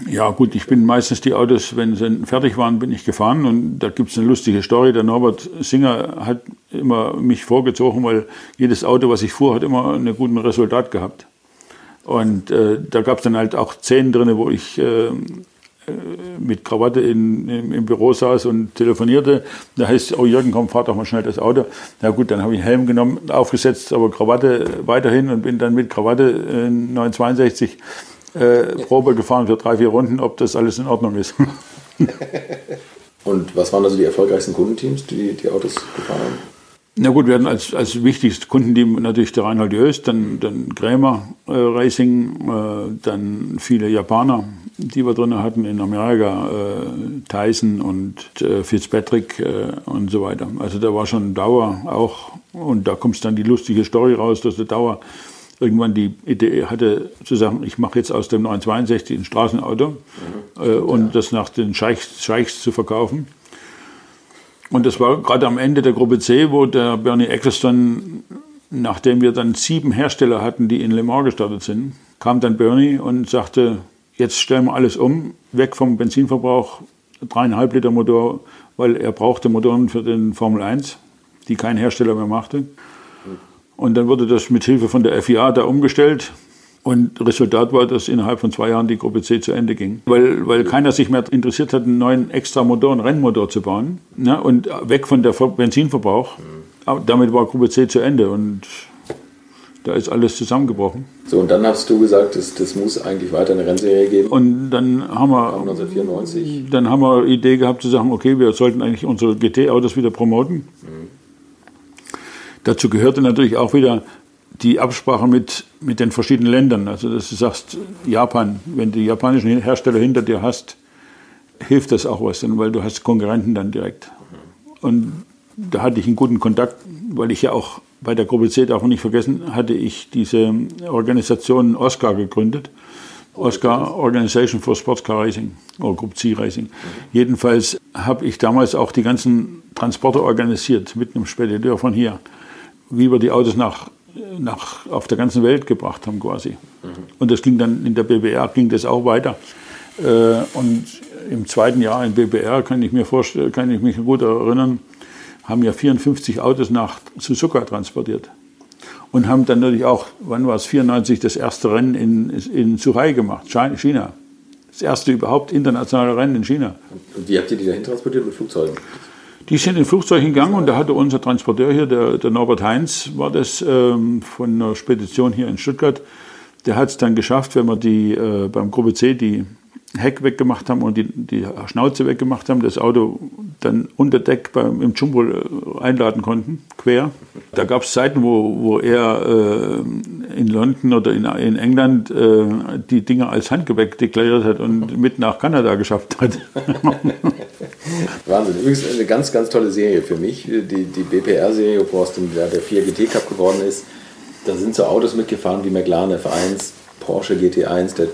Ja gut, ich bin meistens die Autos, wenn sie fertig waren, bin ich gefahren und da gibt es eine lustige Story. Der Norbert Singer hat immer mich vorgezogen, weil jedes Auto, was ich fuhr, hat immer ein gutes Resultat gehabt. Und äh, da gab es dann halt auch Szenen drin, wo ich äh, mit Krawatte in, im, im, Büro saß und telefonierte. Da heißt oh Jürgen, komm, fahr doch mal schnell das Auto. Na gut, dann habe ich einen Helm genommen, aufgesetzt, aber Krawatte weiterhin und bin dann mit Krawatte in 962 äh, Probe gefahren für drei, vier Runden, ob das alles in Ordnung ist. [LAUGHS] und was waren also die erfolgreichsten Kundenteams, die die Autos gefahren haben? Na gut, wir hatten als, als wichtigstes Kundenteam natürlich der Reinhold Jöst, dann, dann Krämer äh, Racing, äh, dann viele Japaner, die wir drin hatten in Amerika, äh, Tyson und äh, Fitzpatrick äh, und so weiter. Also da war schon Dauer auch, und da kommt dann die lustige Story raus, dass der Dauer irgendwann die Idee hatte, zu sagen, ich mache jetzt aus dem 962 ein Straßenauto mhm. äh, und ja. das nach den Scheichs, Scheichs zu verkaufen. Und das war gerade am Ende der Gruppe C, wo der Bernie Eccleston nachdem wir dann sieben Hersteller hatten, die in Le Mans gestartet sind, kam dann Bernie und sagte, jetzt stellen wir alles um, weg vom Benzinverbrauch, dreieinhalb Liter Motor, weil er brauchte Motoren für den Formel 1, die kein Hersteller mehr machte. Und dann wurde das mit Hilfe von der FIA da umgestellt. Und Resultat war, dass innerhalb von zwei Jahren die Gruppe C zu Ende ging. Weil, weil keiner sich mehr interessiert hat, einen neuen extra Motor, einen Rennmotor zu bauen. Ne? Und weg von der Benzinverbrauch. Damit war Gruppe C zu Ende. Und da ist alles zusammengebrochen. So, und dann hast du gesagt, das, das muss eigentlich weiter eine Rennserie geben. Und dann haben wir, 1994. Dann haben wir die Idee gehabt zu sagen, okay, wir sollten eigentlich unsere GT-Autos wieder promoten. Mhm. Dazu gehörte natürlich auch wieder die Absprache mit, mit den verschiedenen Ländern. Also, dass du sagst, Japan, wenn du die japanischen Hersteller hinter dir hast, hilft das auch was, weil du hast Konkurrenten dann direkt. Und da hatte ich einen guten Kontakt, weil ich ja auch bei der Gruppe C, darf man nicht vergessen, hatte ich diese Organisation OSCAR gegründet. OSCAR Organization for Sports Car Racing oder Gruppe C Racing. Jedenfalls habe ich damals auch die ganzen Transporte organisiert mit einem Spediteur von hier, wie wir die Autos nach, nach auf der ganzen Welt gebracht haben quasi. Und das ging dann in der BBR ging das auch weiter. Äh, und im zweiten Jahr in BBR kann ich mir vorstellen, kann ich mich gut erinnern, haben ja 54 Autos nach Suzuka transportiert. Und haben dann natürlich auch, wann war es, 94, das erste Rennen in, in Suhai gemacht, China. Das erste überhaupt internationale Rennen in China. Und wie habt ihr die dahin transportiert mit Flugzeugen? Die sind in Flugzeugen gegangen und da hatte unser Transporteur hier, der, der Norbert Heinz, war das ähm, von einer Spedition hier in Stuttgart. Der hat es dann geschafft, wenn wir die äh, beim Gruppe C die Heck weggemacht haben und die, die Schnauze weggemacht haben, das Auto dann unter Deck beim, im Jumbo äh, einladen konnten, quer. Da gab es Zeiten, wo, wo er äh, in London oder in, in England äh, die Dinge als Handgepäck deklariert hat und mit nach Kanada geschafft hat. [LAUGHS] Wahnsinn. Übrigens eine ganz, ganz tolle Serie für mich. Die, die BPR-Serie, woraus der, der 4 GT Cup geworden ist. Da sind so Autos mitgefahren wie McLaren F1, Porsche GT1, der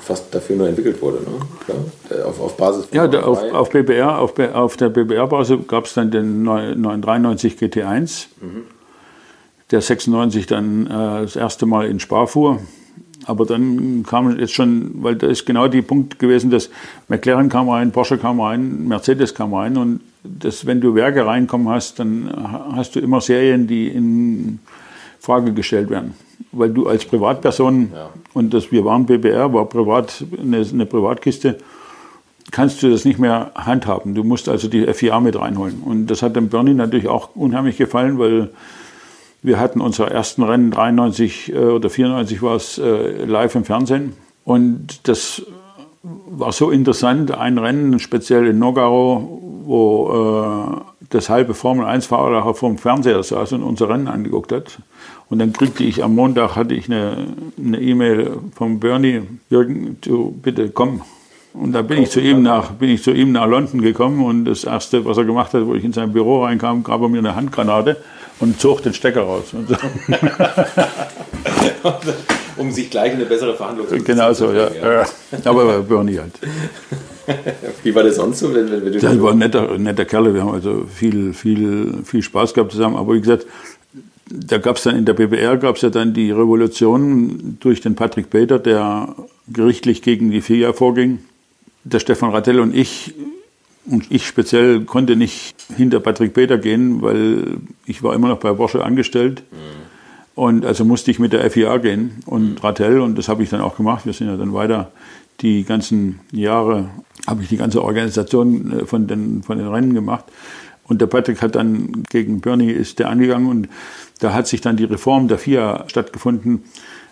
fast dafür nur entwickelt wurde. Ne? Auf, auf, Basis von Ja, der, auf, auf, BBR, auf, auf der BBR-Basis gab es dann den 993 GT1, mhm. der 96 dann äh, das erste Mal in Spar fuhr. Aber dann kam jetzt schon, weil da ist genau die Punkt gewesen, dass McLaren kam rein, Porsche kam rein, Mercedes kam rein und das, wenn du Werke reinkommen hast, dann hast du immer Serien, die in Frage gestellt werden weil du als Privatperson, ja. und das, wir waren BBR, war privat, eine, eine, Privatkiste, kannst du das nicht mehr handhaben. Du musst also die FIA mit reinholen. Und das hat dem Bernie natürlich auch unheimlich gefallen, weil wir hatten unsere ersten Rennen, 93 äh, oder 94 war es, äh, live im Fernsehen. Und das war so interessant, ein Rennen, speziell in Nogaro, wo äh, das halbe Formel-1-Fahrer vor dem Fernseher saß und unser Rennen angeguckt hat. Und dann kriegte ich am Montag hatte ich eine E-Mail e vom Bernie, Jürgen, du bitte komm. Und da bin ich zu ihm nach, bin ich zu ihm nach London gekommen und das erste, was er gemacht hat, wo ich in sein Büro reinkam, gab er mir eine Handgranate und zog den Stecker raus. So. [LAUGHS] um sich gleich eine bessere Verhandlung zu Genau so, ja. ja. Aber Bernie halt. [LAUGHS] Wie war das sonst so? Wenn, wenn, wenn das war ein netter, netter Kerl. Wir haben also viel, viel, viel Spaß gehabt zusammen. Aber wie gesagt, da gab es dann in der BBR gab es ja dann die Revolution durch den Patrick Peter, der gerichtlich gegen die FIA vorging. Der Stefan Rattel und ich, und ich speziell, konnte nicht hinter Patrick Peter gehen, weil ich war immer noch bei Porsche angestellt. Mhm. Und also musste ich mit der FIA gehen und Rattel, und das habe ich dann auch gemacht. Wir sind ja dann weiter die ganzen Jahre, habe ich die ganze Organisation äh, von den, von den Rennen gemacht. Und der Patrick hat dann gegen Bernie ist der angegangen und da hat sich dann die Reform der FIA stattgefunden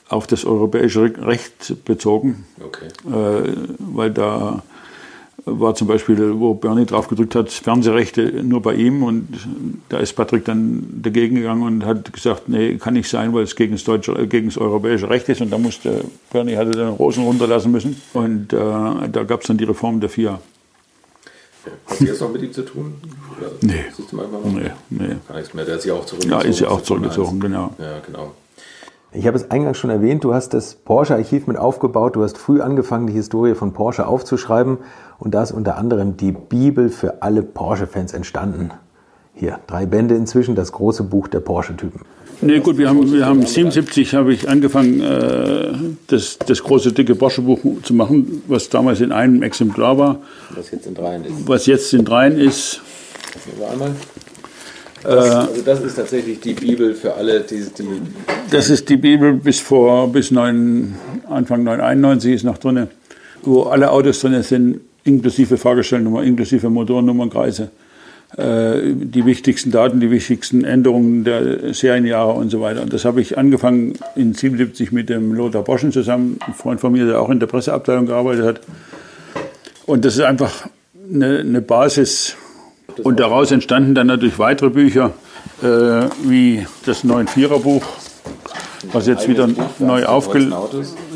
auf das europäische Recht bezogen. Okay. Äh, weil da war zum Beispiel, wo Bernie drauf gedrückt hat, Fernsehrechte nur bei ihm und da ist Patrick dann dagegen gegangen und hat gesagt, nee, kann nicht sein, weil es gegen das, deutsche, gegen das europäische Recht ist und da musste, Bernie hatte dann Rosen runterlassen müssen und äh, da gab es dann die Reform der FIA. Hast du jetzt noch mit ihm zu tun? Oder nee. Nee, nee. Gar nichts mehr. Der ist ja auch zurückgezogen. Ja, ist ja auch zurückgezogen, genau. Ja, genau. Ich habe es eingangs schon erwähnt, du hast das Porsche-Archiv mit aufgebaut, du hast früh angefangen, die Historie von Porsche aufzuschreiben und da ist unter anderem die Bibel für alle Porsche-Fans entstanden. Hier, drei Bände inzwischen, das große Buch der Porsche-Typen. Nee, gut, wir haben, wir haben 77 habe ich angefangen, äh, das, das große dicke Borsche-Buch zu machen, was damals in einem Exemplar war. Was jetzt in dreien ist. Was jetzt in dreien ist. Wir einmal. Das, also das ist tatsächlich die Bibel für alle, die, die Das ist die Bibel bis vor bis 9, Anfang 991 ist noch drin, wo alle Autos drin sind, inklusive Fahrgestellnummer, inklusive Motornummern, Kreise. Äh, die wichtigsten Daten, die wichtigsten Änderungen der Serienjahre und so weiter. Und das habe ich angefangen in 77 mit dem Lothar Boschen zusammen, ein Freund von mir, der auch in der Presseabteilung gearbeitet hat. Und das ist einfach eine, eine Basis. Und daraus entstanden dann natürlich weitere Bücher, äh, wie das 9-4er-Buch, was jetzt wieder neu, aufge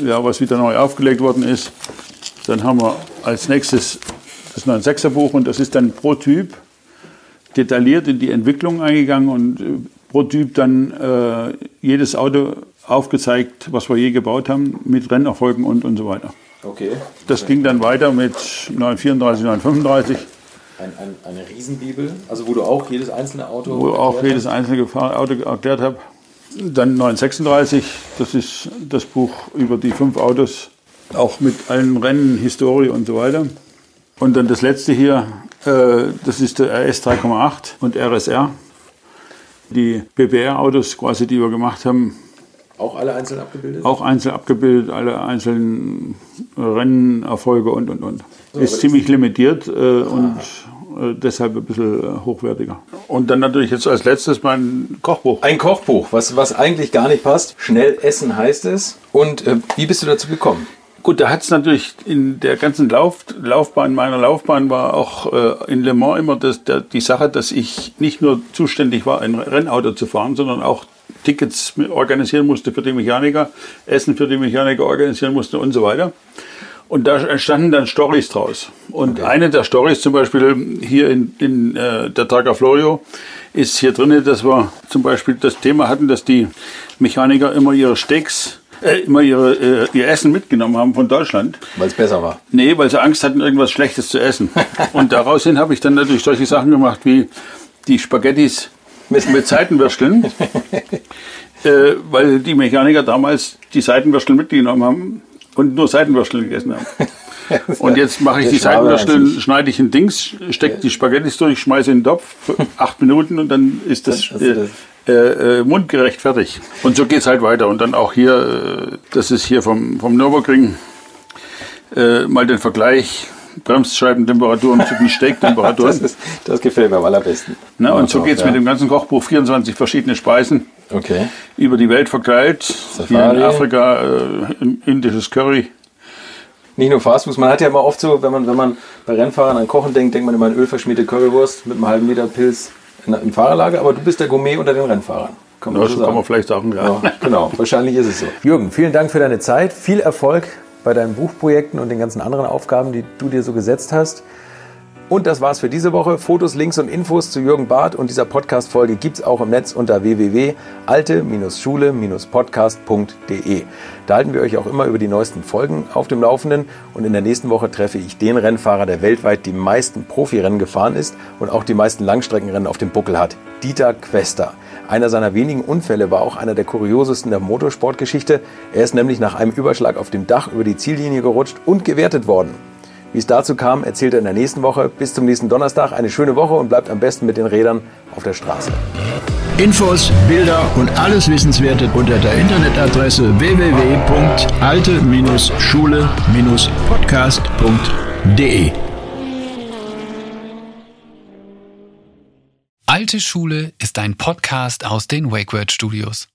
ja, was wieder neu aufgelegt worden ist. Dann haben wir als nächstes das 9-6er-Buch und das ist dann pro Typ detailliert in die Entwicklung eingegangen und äh, pro Typ dann äh, jedes Auto aufgezeigt, was wir je gebaut haben, mit Rennerfolgen und, und so weiter. Okay. Das ging dann weiter mit 934, 935. Ein, ein, eine Riesenbibel, also wo du auch jedes einzelne Auto. Wo auch jedes einzelne Auto erklärt habe. Dann 936, das ist das Buch über die fünf Autos, auch mit allen Rennen, Historie und so weiter. Und dann das letzte hier, das ist der RS 3,8 und RSR. Die BBR-Autos quasi, die wir gemacht haben. Auch alle einzeln abgebildet? Auch einzeln abgebildet, alle einzelnen Rennerfolge und, und, und. So, ist ziemlich limitiert äh, und äh, deshalb ein bisschen äh, hochwertiger. Und dann natürlich jetzt als letztes mein Kochbuch. Ein Kochbuch, was, was eigentlich gar nicht passt. Schnell essen heißt es. Und äh, wie bist du dazu gekommen? Gut, da hat es natürlich in der ganzen Lauf, Laufbahn meiner Laufbahn war auch äh, in Le Mans immer das, der, die Sache, dass ich nicht nur zuständig war, ein Rennauto zu fahren, sondern auch Tickets organisieren musste für die Mechaniker, Essen für die Mechaniker organisieren musste und so weiter. Und da entstanden dann Stories draus. Und okay. eine der Stories zum Beispiel hier in, in äh, der Targa Florio ist hier drin, dass wir zum Beispiel das Thema hatten, dass die Mechaniker immer ihre Steaks äh, immer ihre, äh, ihr Essen mitgenommen haben von Deutschland. Weil es besser war. Nee, weil sie Angst hatten, irgendwas Schlechtes zu essen. [LAUGHS] Und daraus hin habe ich dann natürlich solche Sachen gemacht wie die Spaghettis mit, mit Seitenwürsteln. [LAUGHS] äh, weil die Mechaniker damals die Seitenwürstel mitgenommen haben und nur Seitenwürstel gegessen haben. [LAUGHS] Und jetzt mache ich die Seitenwürstel, schneide ich in Dings, stecke die Spaghettis durch, schmeiße in den Topf für acht Minuten und dann ist das, das, das äh, äh, mundgerecht fertig. Und so geht es halt weiter. Und dann auch hier, äh, das ist hier vom, vom Nürburgring, äh, mal den Vergleich. Bremsscheibentemperaturen zu den [LAUGHS] Steaktemperaturen. das, das gefällt mir am allerbesten. Na, und so geht es ja. mit dem ganzen Kochbuch. 24 verschiedene Speisen. Okay. Über die Welt verteilt. Safari. Hier in Afrika äh, indisches Curry. Nicht nur Fastfood, man hat ja immer oft so, wenn man, wenn man bei Rennfahrern an Kochen denkt, denkt man immer an ölverschmierte Currywurst mit einem halben Liter Pilz im Fahrerlager, aber du bist der Gourmet unter den Rennfahrern. Kann man, ja, so kann man vielleicht sagen, ja. ja. [LAUGHS] Genau, wahrscheinlich ist es so. Jürgen, vielen Dank für deine Zeit. Viel Erfolg bei deinen Buchprojekten und den ganzen anderen Aufgaben, die du dir so gesetzt hast. Und das war's für diese Woche. Fotos, Links und Infos zu Jürgen Barth und dieser Podcast-Folge gibt's auch im Netz unter www.alte-schule-podcast.de. Da halten wir euch auch immer über die neuesten Folgen auf dem Laufenden. Und in der nächsten Woche treffe ich den Rennfahrer, der weltweit die meisten Profirennen gefahren ist und auch die meisten Langstreckenrennen auf dem Buckel hat. Dieter Quester. Einer seiner wenigen Unfälle war auch einer der kuriosesten der Motorsportgeschichte. Er ist nämlich nach einem Überschlag auf dem Dach über die Ziellinie gerutscht und gewertet worden. Wie es dazu kam, erzählt er in der nächsten Woche. Bis zum nächsten Donnerstag. Eine schöne Woche und bleibt am besten mit den Rädern auf der Straße. Infos, Bilder und alles Wissenswerte unter der Internetadresse www.alte-schule-podcast.de. Alte Schule ist ein Podcast aus den WakeWord Studios.